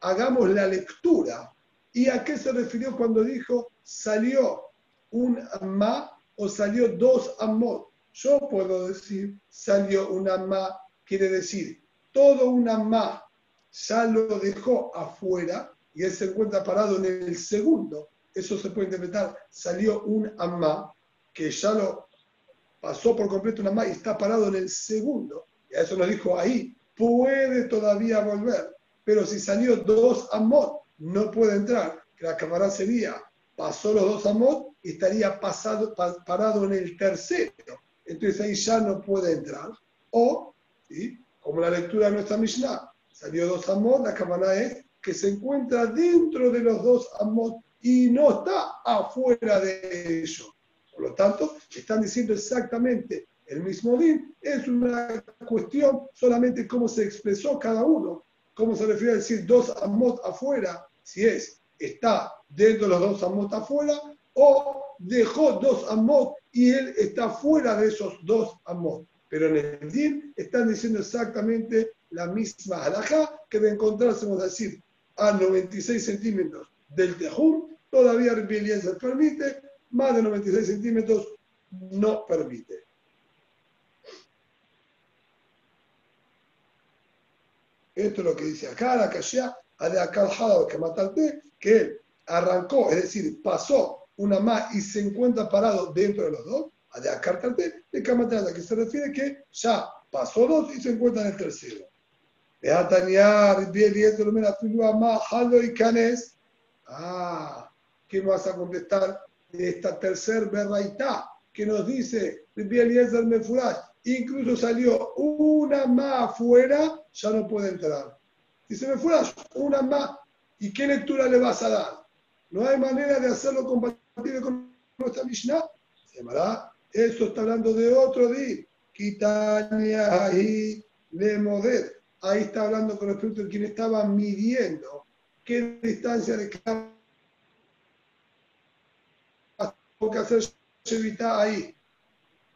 hagamos la lectura. ¿Y a qué se refirió cuando dijo salió un amma o salió dos amot? yo puedo decir, salió una ma, quiere decir, todo una ma ya lo dejó afuera y él se encuentra parado en el segundo. Eso se puede interpretar, salió un amma que ya lo pasó por completo una amma y está parado en el segundo. Y a eso nos dijo ahí, puede todavía volver. Pero si salió dos amot, no puede entrar. La cámara sería, pasó los dos amot y estaría pasado, parado en el tercero. Entonces ahí ya no puede entrar. O, ¿sí? como la lectura de nuestra Mishnah, salió dos amot, la cámara es que se encuentra dentro de los dos amot y no está afuera de ellos. Por lo tanto, están diciendo exactamente el mismo din. Es una cuestión solamente cómo se expresó cada uno, cómo se refiere a decir dos amot afuera, si es está dentro de los dos amot afuera o dejó dos amot y él está fuera de esos dos amot. Pero en el din están diciendo exactamente la misma halajá que de encontrásemos decir a 96 centímetros del tejum, todavía se permite, más de 96 centímetros no permite. Esto es lo que dice acá, la a acá que matarte, que él arrancó, es decir, pasó una más y se encuentra parado dentro de los dos, a de acá de que se refiere que ya pasó dos y se encuentra en el tercero. Ah, ¿qué vas a contestar de esta tercer berraitá que nos dice Incluso salió una más afuera, ya no puede entrar. Dice Mefurash, una más. ¿Y qué lectura le vas a dar? No hay manera de hacerlo compatible con nuestra Mishnah. Se llamará, eso está hablando de otro día. Quitania ahí le moder ahí está hablando con respecto a quien estaba midiendo qué distancia de cada que hacer Shevita ahí.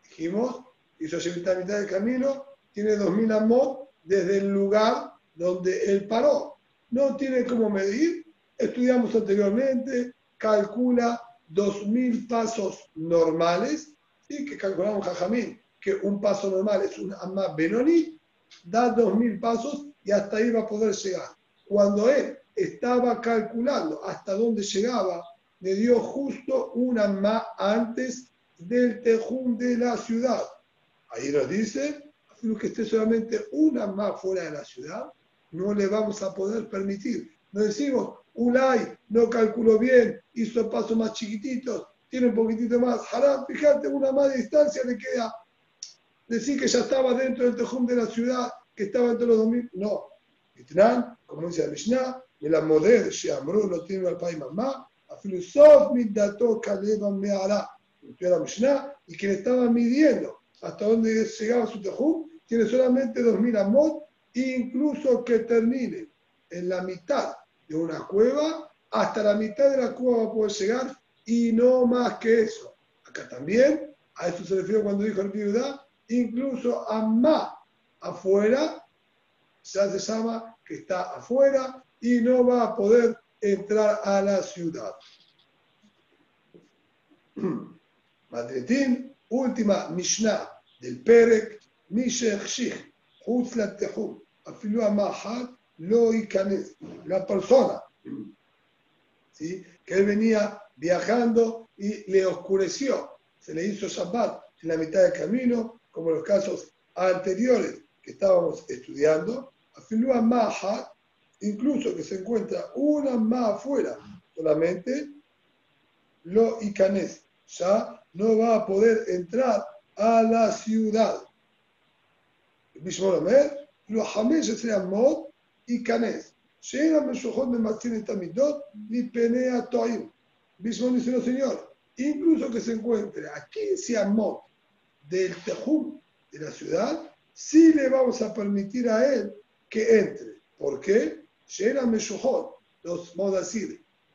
Dijimos, hizo Shevita a mitad del camino, tiene 2000 amot desde el lugar donde él paró. No tiene cómo medir, estudiamos anteriormente, calcula 2000 pasos normales, y que calculamos Jajamín, que un paso normal es un amma benoni, da dos mil pasos y hasta ahí va a poder llegar. Cuando él estaba calculando hasta dónde llegaba, le dio justo una más antes del tejún de la ciudad. Ahí nos dice, que esté solamente una más fuera de la ciudad, no le vamos a poder permitir. No decimos, Ulay no calculó bien, hizo pasos más chiquititos, tiene un poquitito más. Haram, fíjate, una más distancia le queda decir que ya estaba dentro del tejum de la ciudad, que estaba entre los 2000. No. Itnan, como dice la Mishnah, me la model, Sheamru, no tiene al país mamá, a filosof dato kaleva me hará. la Mishnah, y quien estaba midiendo hasta dónde llegaba su tejum, tiene solamente 2000 amot, incluso que termine en la mitad de una cueva, hasta la mitad de la cueva va a poder llegar, y no más que eso. Acá también, a esto se refiere cuando dijo el viuda, incluso a más afuera, ya se llama que está afuera y no va a poder entrar a la ciudad. Madretín, última Mishnah del Perek, Mishech Shich, Hutzla Tehum, Afilu Amahat, Lo la persona, ¿sí? que él venía viajando y le oscureció, se le hizo Shabbat en la mitad del camino, como los casos anteriores que estábamos estudiando, afilúa maha, incluso que se encuentra una más afuera, solamente lo icanés, ya no va a poder entrar a la ciudad. Bishmolomer, lo jamesh y canés. Llega Meshojón de Matzin Tamidot, ni penea toim. Bishmol dice, no señor, incluso que se encuentre a 15 amot del Tejum de la ciudad, sí le vamos a permitir a él que entre. ¿Por qué? Llena Meshujot, los, vamos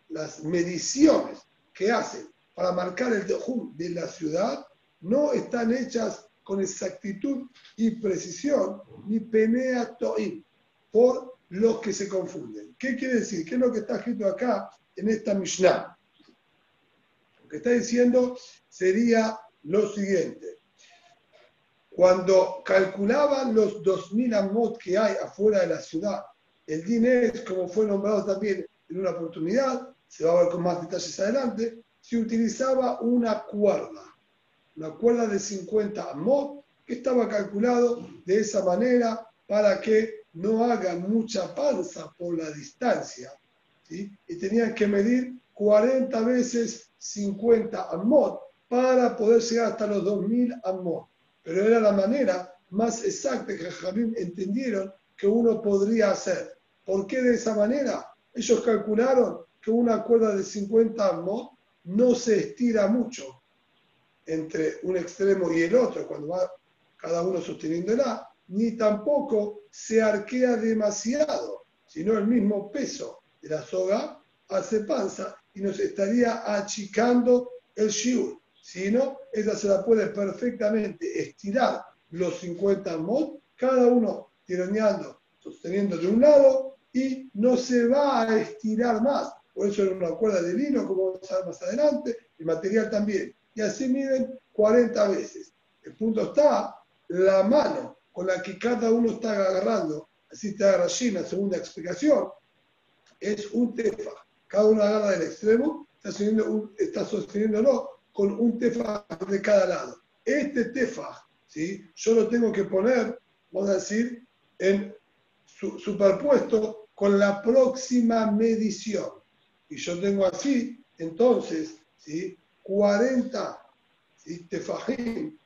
las mediciones que hacen para marcar el Tejum de la ciudad no están hechas con exactitud y precisión, ni penea toim, por los que se confunden. ¿Qué quiere decir? ¿Qué es lo que está escrito acá en esta Mishnah? Lo que está diciendo sería lo siguiente. cuando calculaban los 2.000 amot que hay afuera de la ciudad, el din es, como fue nombrado también en una oportunidad, se va a ver con más detalles adelante, se utilizaba una cuerda, una cuerda de 50 amot, que estaba calculado de esa manera para que no hagan mucha panza por la distancia. Y tenían que medir 40 veces 50 amot para poder llegar hasta los 2000 amot. Pero era la manera más exacta que Jamín entendieron que uno podría hacer. ¿Por qué de esa manera? Ellos calcularon que una cuerda de 50 amot no se estira mucho entre un extremo y el otro, cuando va cada uno sosteniéndola, ni tampoco se arquea demasiado, sino el mismo peso de la soga hace panza y nos estaría achicando el shiur. Si no, esa se la puede perfectamente estirar los 50 mod, cada uno tironeando, sosteniendo de un lado y no se va a estirar más. Por eso era una cuerda de lino, como vamos a ver más adelante, el material también. Y así miden 40 veces. El punto está, la mano con la que cada uno está agarrando, así está allí la segunda explicación, es un tefa. Cada uno agarra del extremo, está, sosteniendo está sosteniéndolo con un tefa de cada lado. Este tefa, ¿sí? yo lo tengo que poner, vamos a decir, en superpuesto con la próxima medición. Y yo tengo así, entonces, ¿sí? 40 ¿sí? tefajim,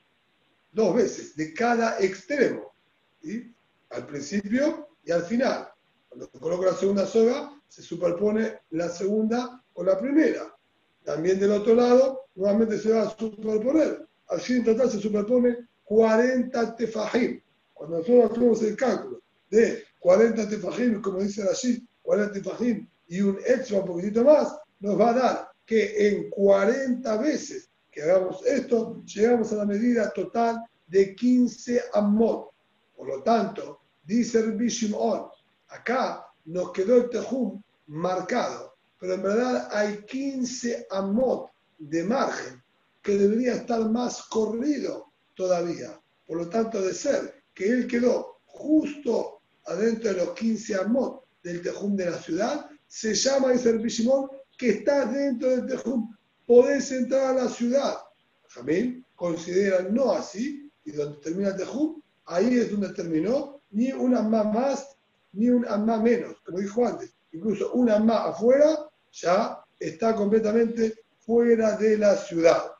dos veces, de cada extremo. ¿sí? Al principio y al final. Cuando coloco la segunda soga, se superpone la segunda con la primera. También del otro lado, nuevamente se va a superponer. Así en total se superpone 40 tefajim. Cuando nosotros hacemos el cálculo de 40 tefajim, como dice allí, 40 tefajim y un extra un poquitito más, nos va a dar que en 40 veces que hagamos esto, llegamos a la medida total de 15 amot. Por lo tanto, dice el Bishimon, acá nos quedó el tejum marcado, pero en verdad hay 15 amot de margen que debería estar más corrido todavía. Por lo tanto, de ser que él quedó justo adentro de los 15 amot del tejum de la ciudad, se llama, dice Bishimon, que está dentro del tejum. Podés entrar a la ciudad. Jamín considera no así, y donde termina el tejum, ahí es donde terminó, ni una más más, ni una más menos, como dijo antes. Incluso una más afuera ya está completamente fuera de la ciudad.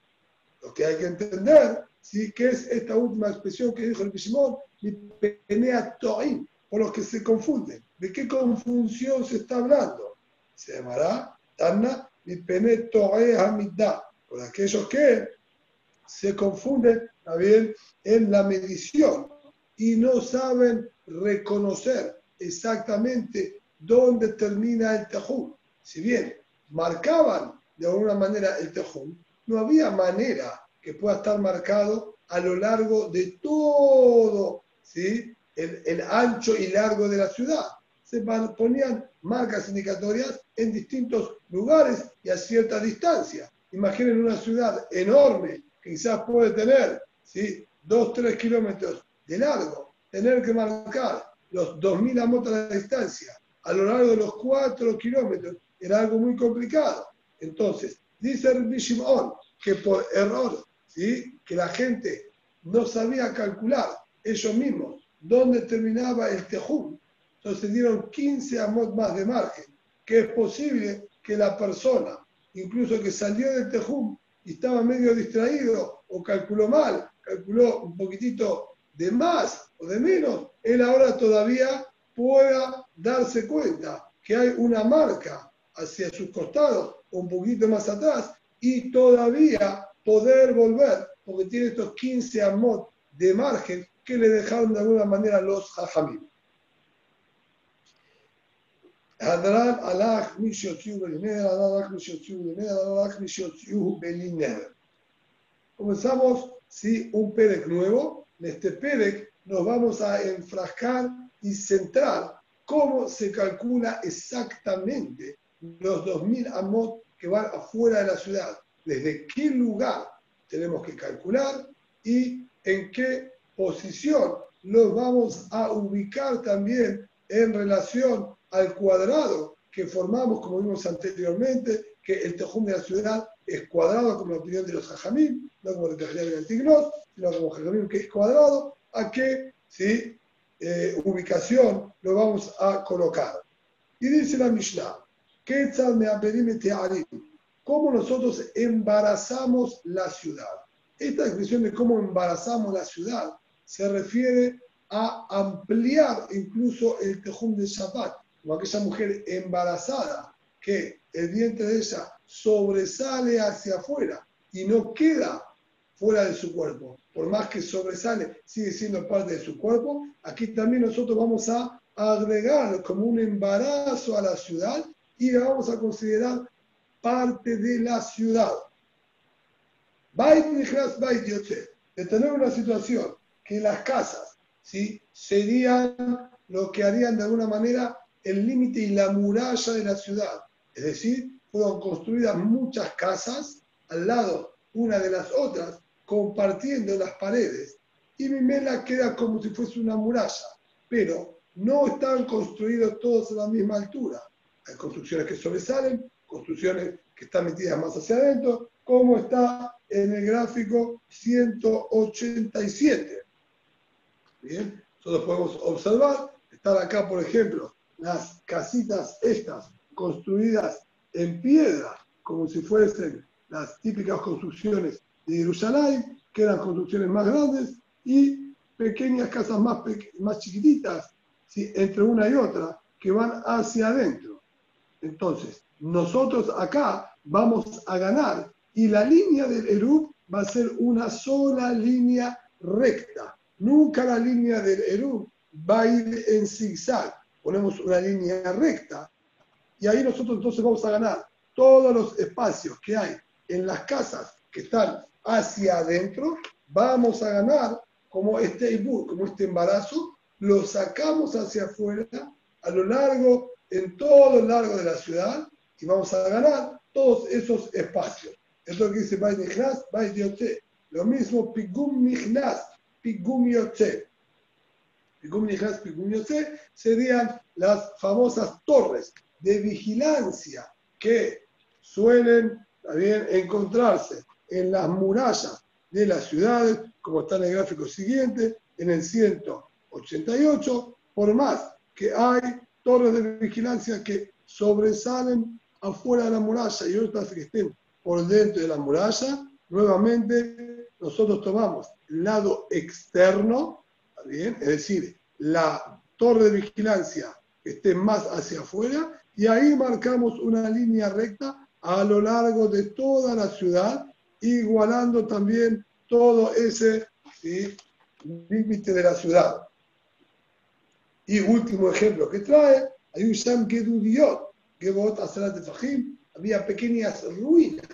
Lo que hay que entender, ¿sí? que es esta última expresión que dijo el Bishimon, penea to'im, por los que se confunden. ¿De qué confusión se está hablando? Se llamará Hamidá, por aquellos que se confunden también en la medición y no saben reconocer exactamente dónde termina el tejum. Si bien marcaban de alguna manera el tejum, no había manera que pueda estar marcado a lo largo de todo ¿sí? el ancho y largo de la ciudad. Se ponían marcas indicatorias en distintos lugares y a cierta distancia. Imaginen una ciudad enorme, que quizás puede tener ¿sí? 2-3 kilómetros de largo, tener que marcar los 2.000 amotas de distancia a lo largo de los 4 kilómetros era algo muy complicado. Entonces, dice Shimon que por error, ¿sí? que la gente no sabía calcular ellos mismos dónde terminaba el tejum. Entonces dieron 15 amot más de margen, que es posible que la persona, incluso que salió del tejum y estaba medio distraído o calculó mal, calculó un poquitito de más o de menos, él ahora todavía pueda darse cuenta que hay una marca hacia sus costados o un poquito más atrás y todavía poder volver, porque tiene estos 15 amot de margen que le dejaron de alguna manera los hajamim. Comenzamos ¿sí? un Perec nuevo. En este Perec nos vamos a enfrascar y centrar cómo se calcula exactamente los 2.000 amot que van afuera de la ciudad. Desde qué lugar tenemos que calcular y en qué al cuadrado que formamos, como vimos anteriormente, que el tejum de la ciudad es cuadrado, como la opinión de los jajamim, no como el tejum del Tignot, sino como jajamim que es cuadrado, a qué ¿sí? Eh, ubicación lo vamos a colocar. Y dice la Mishnah, ¿cómo nosotros embarazamos la ciudad? Esta expresión de cómo embarazamos la ciudad se refiere a ampliar incluso el tejum de Shabbat, como aquella mujer embarazada que el vientre de ella sobresale hacia afuera y no queda fuera de su cuerpo. Por más que sobresale, sigue siendo parte de su cuerpo. Aquí también nosotros vamos a agregar como un embarazo a la ciudad y la vamos a considerar parte de la ciudad. De tener una situación que las casas ¿sí? serían lo que harían de alguna manera el límite y la muralla de la ciudad. Es decir, fueron construidas muchas casas al lado una de las otras, compartiendo las paredes. Y mi mela queda como si fuese una muralla, pero no están construidos todos a la misma altura. Hay construcciones que sobresalen, construcciones que están metidas más hacia adentro, como está en el gráfico 187. Bien, nosotros podemos observar, están acá, por ejemplo, las casitas estas construidas en piedra, como si fuesen las típicas construcciones de Jerusalén, que eran construcciones más grandes, y pequeñas casas más, más chiquititas, entre una y otra, que van hacia adentro. Entonces, nosotros acá vamos a ganar y la línea del Erub va a ser una sola línea recta. Nunca la línea del Erub va a ir en zigzag. Ponemos una línea recta y ahí nosotros entonces vamos a ganar todos los espacios que hay en las casas que están hacia adentro, vamos a ganar como este como este embarazo, lo sacamos hacia afuera a lo largo, en todo el largo de la ciudad y vamos a ganar todos esos espacios. Es lo que dice Bay Diote. Lo mismo Pigum Nichnas, Pigum Yote. Pigum Nichnas, Pigum Yote serían las famosas torres de vigilancia que suelen también encontrarse en las murallas de las ciudades, como está en el gráfico siguiente, en el 188, por más que hay torres de vigilancia que sobresalen afuera de la muralla y otras que estén por dentro de la muralla, nuevamente nosotros tomamos el lado externo, es decir, la torre de vigilancia que esté más hacia afuera, y ahí marcamos una línea recta a lo largo de toda la ciudad, igualando también todo ese límite de la ciudad. Y último ejemplo que trae, hay un Sham Gedudiot, Gebot Asalat Fahim, había pequeñas ruinas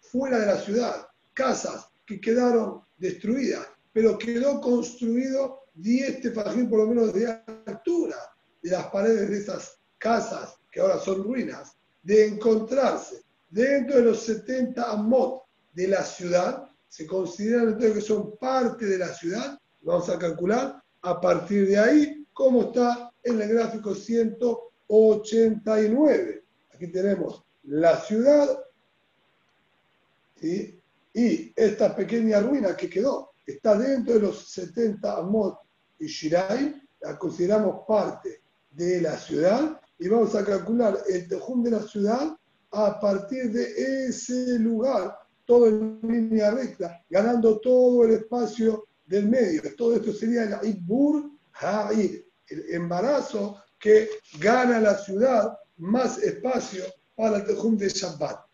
fuera de la ciudad, casas que quedaron destruidas, pero quedó construido 10 tefajim por lo menos de altura de las paredes de esas casas que ahora son ruinas, de encontrarse dentro de los 70 amot de la ciudad, se consideran entonces que son parte de la ciudad, vamos a calcular a partir de ahí cómo está en el gráfico 189. Aquí tenemos la ciudad y esta pequeña ruina que quedó está dentro de los 70 amot y Shirai, la consideramos parte de la ciudad y vamos a calcular el tejum de la ciudad a partir de ese lugar, todo en línea recta, ganando todo el espacio del medio. Todo esto sería el Ibur Ha'ir, el embarazo que gana la ciudad más espacio para el tejum de Shabbat.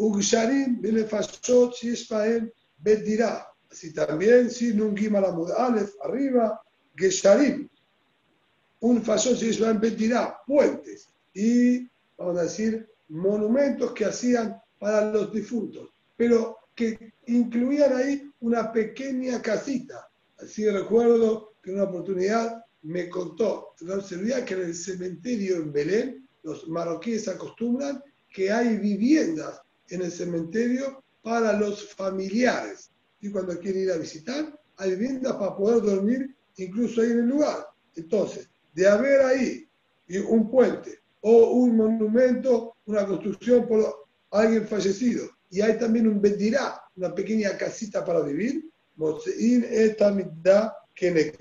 Ugsharim Belefashot Shishpaem Bedirá. Así también, si Nungim Alamud Aleph, arriba, Gesharim, un fallón se dirá puentes y, vamos a decir, monumentos que hacían para los difuntos, pero que incluían ahí una pequeña casita. Así recuerdo que en una oportunidad me contó, se olvida que en el cementerio en Belén, los marroquíes acostumbran que hay viviendas en el cementerio para los familiares. Y cuando quieren ir a visitar, hay viviendas para poder dormir incluso ahí en el lugar. Entonces, de haber ahí un puente o un monumento, una construcción por alguien fallecido, y hay también un bendirá, una pequeña casita para vivir, esta mitad que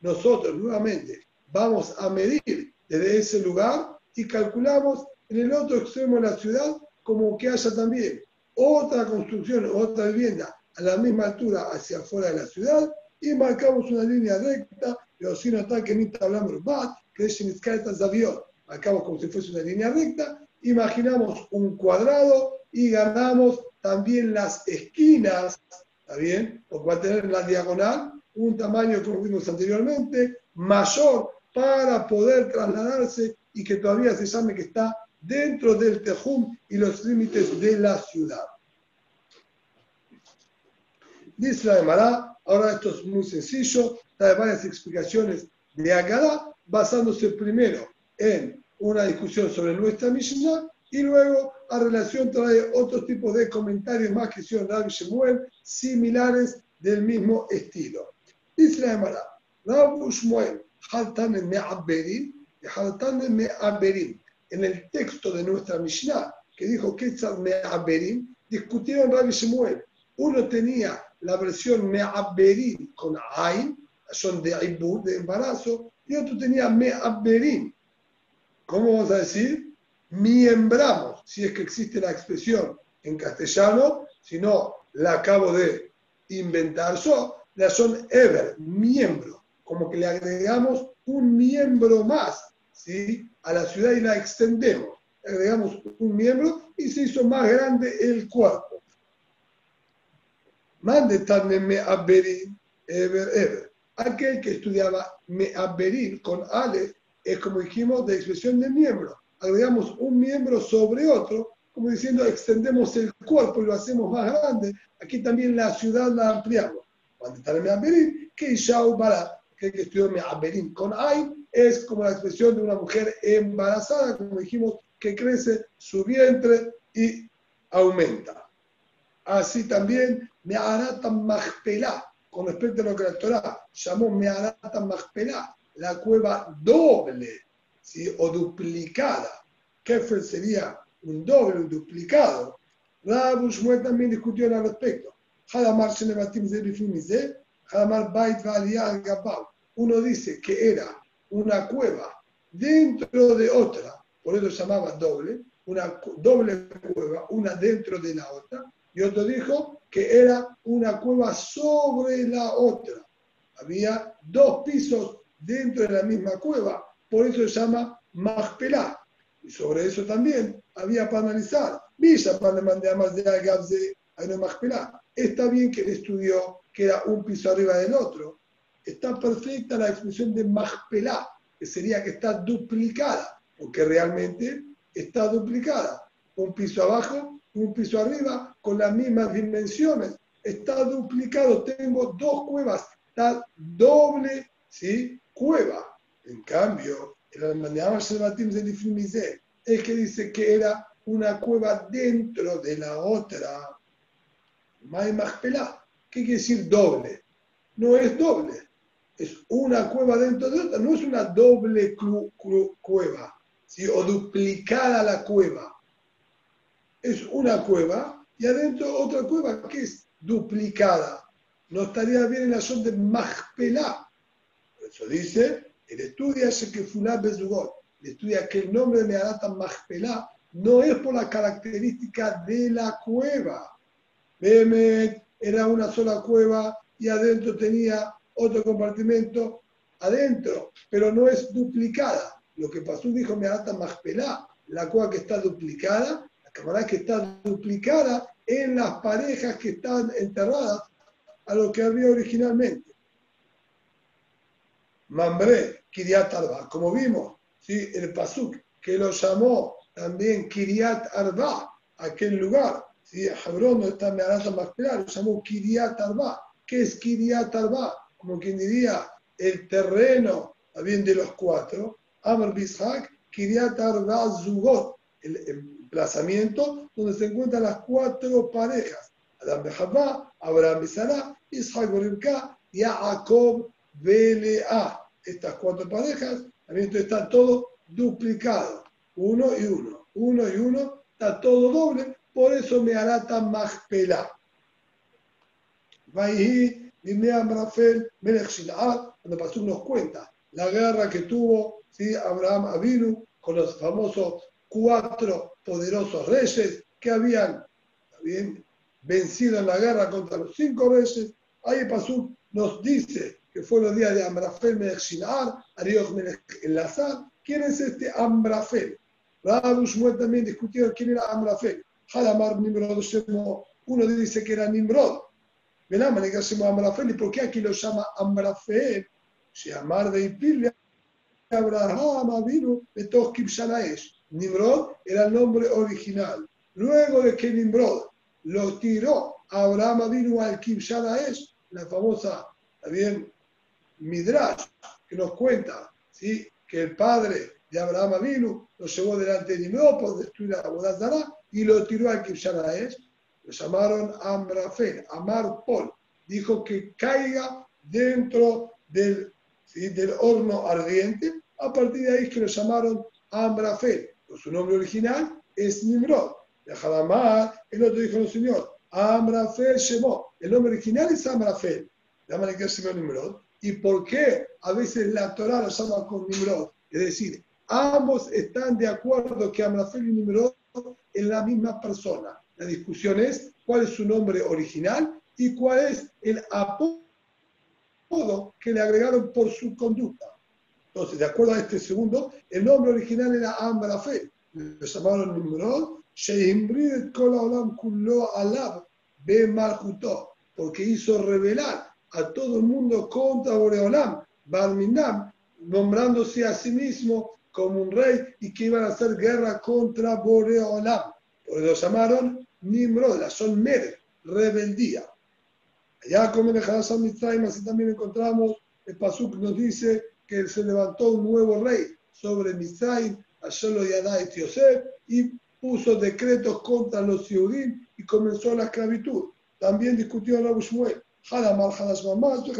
nosotros nuevamente vamos a medir desde ese lugar y calculamos en el otro extremo de la ciudad como que haya también otra construcción, otra vivienda a la misma altura hacia afuera de la ciudad y marcamos una línea recta, pero sin notar que ni hablamos bat, que es de avión. Marcamos como si fuese una línea recta, imaginamos un cuadrado y ganamos también las esquinas, ¿está bien? Lo cual tener en la diagonal un tamaño, como vimos anteriormente, mayor para poder trasladarse y que todavía se llame que está dentro del Tejum y los límites de la ciudad. Dice la Emara, ahora esto es muy sencillo, trae varias explicaciones de Agadá, basándose primero en una discusión sobre nuestra Mishnah y luego a relación trae otros tipos de comentarios más que hicieron Rabbi Shemuel, similares del mismo estilo. Dice la Emara, Rabbi Shemuel, Haltan Me'aberim, Haltan Me'aberim. En el texto de nuestra Mishnah, que dijo Ketzal Me'aberim, discutieron Rabbi Shemuel. Uno tenía la versión Me'aberim con Ain, son de Ibud, de embarazo, y otro tenía Me'aberim. ¿Cómo vamos a decir? miembramos, si es que existe la expresión en castellano, si no la acabo de inventar yo, la son ever, miembro, como que le agregamos un miembro más ¿sí? a la ciudad y la extendemos. Agregamos un miembro y se hizo más grande el cuerpo. Mande me aberin, ever, ever. Aquel que estudiaba me aberin con ale es como dijimos de expresión de miembro agregamos un miembro sobre otro, como diciendo extendemos el cuerpo y lo hacemos más grande, aquí también la ciudad la ampliamos. Cuando está en Me'aberim, que Ishau Bara, que estudió Me'aberim con Ain, es como la expresión de una mujer embarazada, como dijimos, que crece su vientre y aumenta. Así también Me'arata Machpelah, con respecto a lo que la Torah llamó Me'arata Machpelah, la cueva doble o duplicada. Kefel sería un doble, un duplicado. Rabu Shmuel también discutió al respecto. Uno dice que era una cueva dentro de otra, por eso se llamaba doble, una doble cueva, una dentro de la otra, y otro dijo que era una cueva sobre la otra. Había dos pisos dentro de la misma cueva, por eso se llama Mahpelá. Y sobre eso también había para analizar. Villa para más de Agabze a Está bien que estudió que era un piso arriba del otro. Está perfecta la expresión de Mahpelá, que sería que está duplicada, porque realmente está duplicada. Un piso abajo, un piso arriba, con las mismas dimensiones. Está duplicado. Tengo dos cuevas. Está doble ¿sí? cueva. En cambio, el de es que dice que era una cueva dentro de la otra. ¿Qué quiere decir doble? No es doble. Es una cueva dentro de otra. No es una doble cueva. ¿sí? O duplicada la cueva. Es una cueva y adentro otra cueva que es duplicada. No estaría bien en la zona de Mahpelá. Por eso dice él estudia Shekefulá Bezugot, él estudia que el nombre de Meharata Mahpelá no es por la característica de la cueva. Behemet era una sola cueva y adentro tenía otro compartimento adentro, pero no es duplicada. Lo que pasó dijo Meharata Mahpelá, la cueva que está duplicada, la cámara que está duplicada en las parejas que están enterradas a lo que había originalmente. Mambré, Kiriat Arba, como vimos, ¿sí? el Pasuk, que lo llamó también Kiriat Arba, aquel lugar. ¿sí? Hebrón no está más claro, lo llamó Kiriat Arba. ¿Qué es Kiriat Arba? Como quien diría, el terreno, también de los cuatro. Amr Bishak, Kiriat Arba Zugot, el emplazamiento donde se encuentran las cuatro parejas. Adam Bejabá, Abraham Besará, Isaac Boribká, Jacob Belea. Estas cuatro parejas, también están todos duplicados. Uno y uno, uno y uno, está todo doble, por eso me hará tan más pelá. Shil'ad, cuando pasó nos cuenta la guerra que tuvo ¿sí? Abraham Avinu con los famosos cuatro poderosos reyes que habían vencido en la guerra contra los cinco reyes. Ahí Pasú nos dice que fue los días de Amrafel Melech Shil'ad, Arioch Melech Elazar. ¿Quién es este Amrafel? Rabu Shmuel también discutieron quién era Amrafel. Halamar Nimrod Uno dice que era Nimrod. Velama le Amrafel. ¿Y por qué aquí lo llama Amrafel? Si Amar de Ipil Abraham vino de Toskib Shanaesh. Nimrod era el nombre original. Luego de que Nimrod lo tiró Abraham vino al Kib Shanaesh, la famosa, también, Midrash, que nos cuenta ¿sí? que el padre de Abraham vino lo llevó delante de Nimrod por destruir a Bodazara y lo tiró al Kib Shanaesh lo llamaron Amrafel, Amar Pol. Dijo que caiga dentro del, del horno ardiente. A partir de ahí es que lo llamaron Amrafel. Pues su nombre original es Nimrod. De Hadamar, el otro dijo el Señor, Amrafel Shemó. El nombre original es Amrafel. La manera que se Nimrod. ¿Y por qué a veces la Torah lo llama con Nimrod? Es decir, ambos están de acuerdo que Amrafel y Nimrod es la misma persona. La discusión es cuál es su nombre original y cuál es el apodo que le agregaron por su conducta. Entonces, de acuerdo a este segundo, el nombre original era Amrafel. Lo llamaron Nimrod, Alab, porque hizo revelar a todo el mundo contra Boreolam, Barminam, nombrándose a sí mismo como un rey y que iban a hacer guerra contra Boreolam. Por eso llamaron Nimrod, la son Mer, rebeldía. Allá como en Hadasham Mitzrayim, así también encontramos, el Pasuk nos dice que se levantó un nuevo rey sobre Mitzrayim, Ashelo Yadá y Yosef, y puso decretos contra los Yehudim y comenzó la esclavitud. También discutió Rabu Shmuel, Hadamar, Hadash Mamash,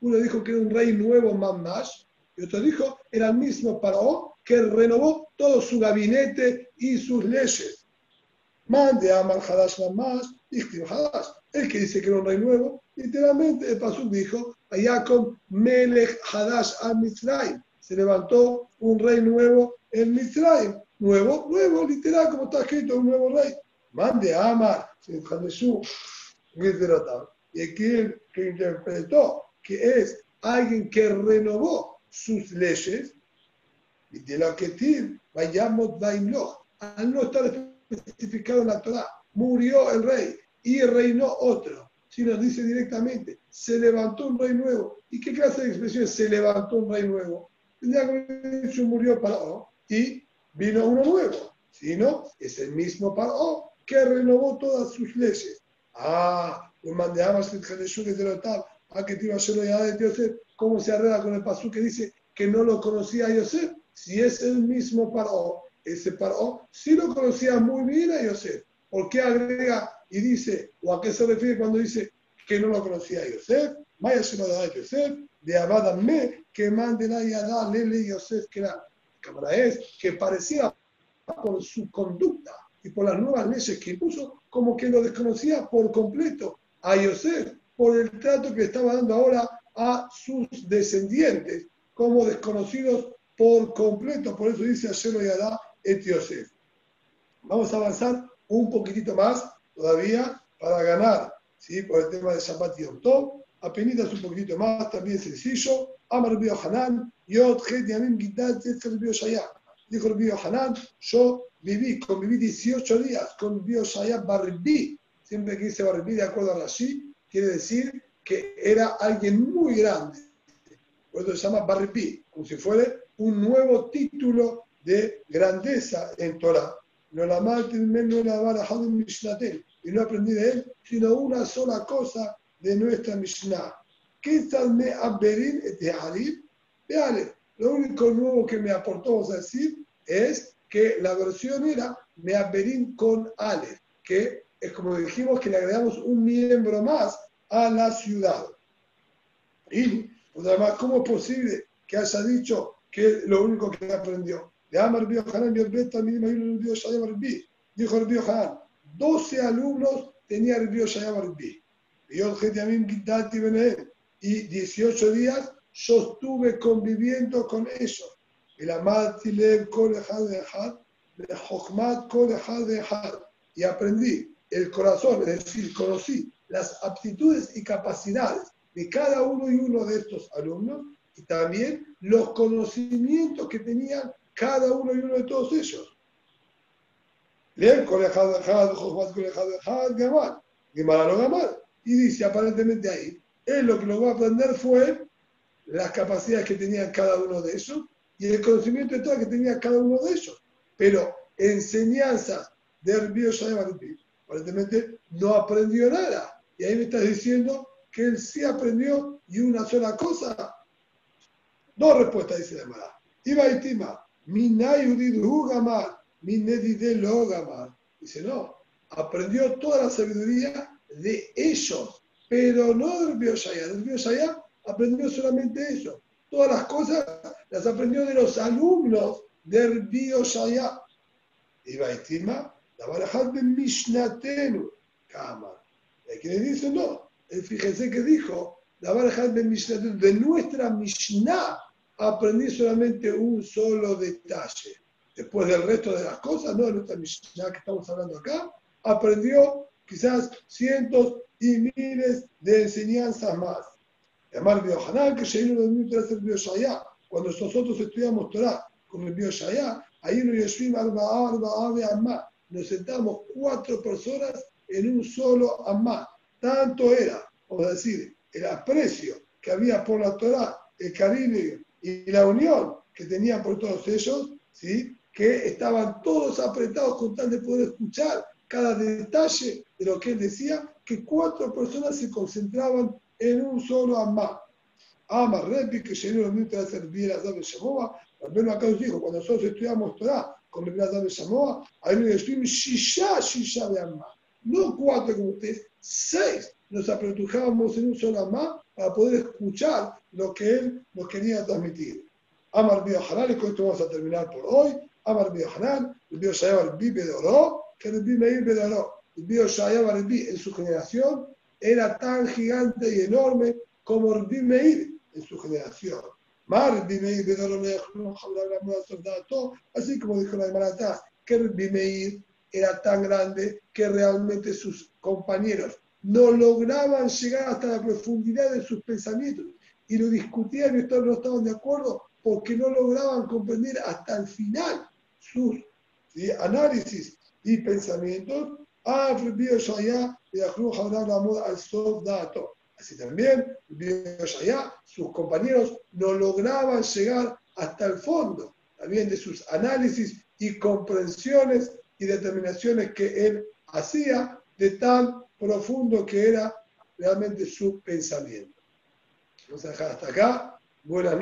Uno dijo que era un rey nuevo, Mamash, y otro dijo, era el mismo Paró que renovó todo su gabinete y sus leyes. Mande a Amar Hadash más, Hadash. El que dice que era un rey nuevo, literalmente el Pasuk dijo, Ayakom Melech Hadash al Mitzrayim. Se levantó un rey nuevo en Mitzrayim. Nuevo, nuevo, literal, como está escrito, un nuevo rey. Mande a Amar, y aquel que interpretó que es alguien que renovó sus leyes, y de la que vayamos al no estar especificado en la Torah. Murió el rey y reinó otro. Si nos dice directamente, se levantó un rey nuevo. ¿Y qué clase de expresión es se levantó un rey nuevo? Tendría que dicho murió Paró y vino uno nuevo. Si no, es el mismo Paró que renovó todas sus leyes. Ah, mandeamos que de lo tal, a que te iba a de Yosef, ¿cómo se arregla con el pasú que dice que no lo conocía a Yosef? Si es el mismo Paró ese paró sí lo conocía muy bien a Yosef. ¿Por qué agrega y dice, o a qué se refiere cuando dice que no lo conocía a Yosef? Vaya se lo da a Yosef, de me que manden a Yadá, Lele Yosef, que la cámara que parecía por su conducta y por las nuevas leyes que impuso, como que lo desconocía por completo a Yosef, por el trato que estaba dando ahora a sus descendientes, como desconocidos por completo. Por eso dice a y Yadá, et Vamos a avanzar un poquitito más todavía para ganar, ¿sí? por el tema de Shabbat Yom Tov. Apenas un poquitito más, también sencillo. Amar Bio Hanan, Yod Het Yamim Gidat Zetzer Bio Shaya. Dijo el Hanan, yo viví, conviví 18 días con Bio Shaya Barbi. Siempre que dice Barbi, de acuerdo a Rashi, quiere decir que era alguien muy grande. Por eso se llama Barbi, como si fuera un nuevo título de grandeza en Torah. No la no la y no aprendí de él sino una sola cosa de nuestra Mishnah. ¿Qué tal me aberin de Harib? Veale, lo único nuevo que me aportó, a decir, es que la versión era me aberin con Ale, que es como dijimos que le agregamos un miembro más a la ciudad. Y, además, ¿cómo es posible que haya dicho que lo único que aprendió? Dijo el Bio Hanan, 12 alumnos tenía Bio Shayam Y 18 días yo estuve conviviendo con ellos. El Had. Y aprendí el corazón, es decir, conocí las aptitudes y capacidades de cada uno y uno de estos alumnos y también los conocimientos que tenían cada uno y uno de todos ellos. Leer. Y dice aparentemente ahí, él lo que logró aprender fue las capacidades que tenía cada uno de ellos y el conocimiento de todo que tenía cada uno de ellos. Pero enseñanzas del Bioshayamarupi, aparentemente no aprendió nada. Y ahí me estás diciendo que él sí aprendió y una sola cosa. Dos respuestas dice la Mara. Iba y Tima, Dice, no, aprendió toda la sabiduría de ellos, pero no del Bioshaya. Del Bioshaya aprendió solamente eso. Todas las cosas las aprendió de los alumnos del Bio Shaya. Y Baitima, la barajat de Mishnatenu, Kama. Y aquí le dice, no, fíjense que dijo, la barajat de Mishnatenu, de nuestra Mishnah, aprendí solamente un solo detalle. Después del resto de las cosas, no de nuestra Mishnah que estamos hablando acá, aprendió quizás cientos y miles de enseñanzas más. Llamar Biohanan, que Sheinu de hacer Bioshaya. Cuando nosotros estudiamos Torah con el Bioshaya, ahí nos sentamos cuatro personas en un solo Amma. Tanto era, vamos a decir, el aprecio que había por la Torah, el cariño y la unión que tenían por todos ellos, ¿sí? que estaban todos apretados con tal de poder escuchar cada detalle de lo que él decía, que cuatro personas se concentraban en un solo Amma. Ama Repi, que llenó los de bien a David Shamoa. Al acá nos dijo, cuando nosotros estudiamos Torah con el David Shamoa, ahí nos estuvimos Shisha, Shisha de Amma. No cuatro como ustedes, seis nos apretujábamos en un solo Amma para poder escuchar lo que él nos quería transmitir. Amar Bio Hanan, y con esto vamos a terminar por hoy. Amar Bio Hanan, el Bio Shayab Bi Bedoró, que el Bi Meir Bedoró. El Bio Shayab Bi en su generación era tan gigante y enorme como Rabbi Meir en su generación. Así como dijo la Marata, que Rabbi Meir era tan grande que realmente sus compañeros no lograban llegar hasta la profundidad de sus pensamientos y lo discutían y no estaban de acuerdo porque no lograban comprender hasta el final sus análisis y pensamientos. Así también, sus compañeros no lograban llegar hasta el fondo también de sus análisis y comprensiones y determinaciones que él hacía de tan profundo que era realmente su pensamiento. Vamos a dejar hasta acá. Buenas.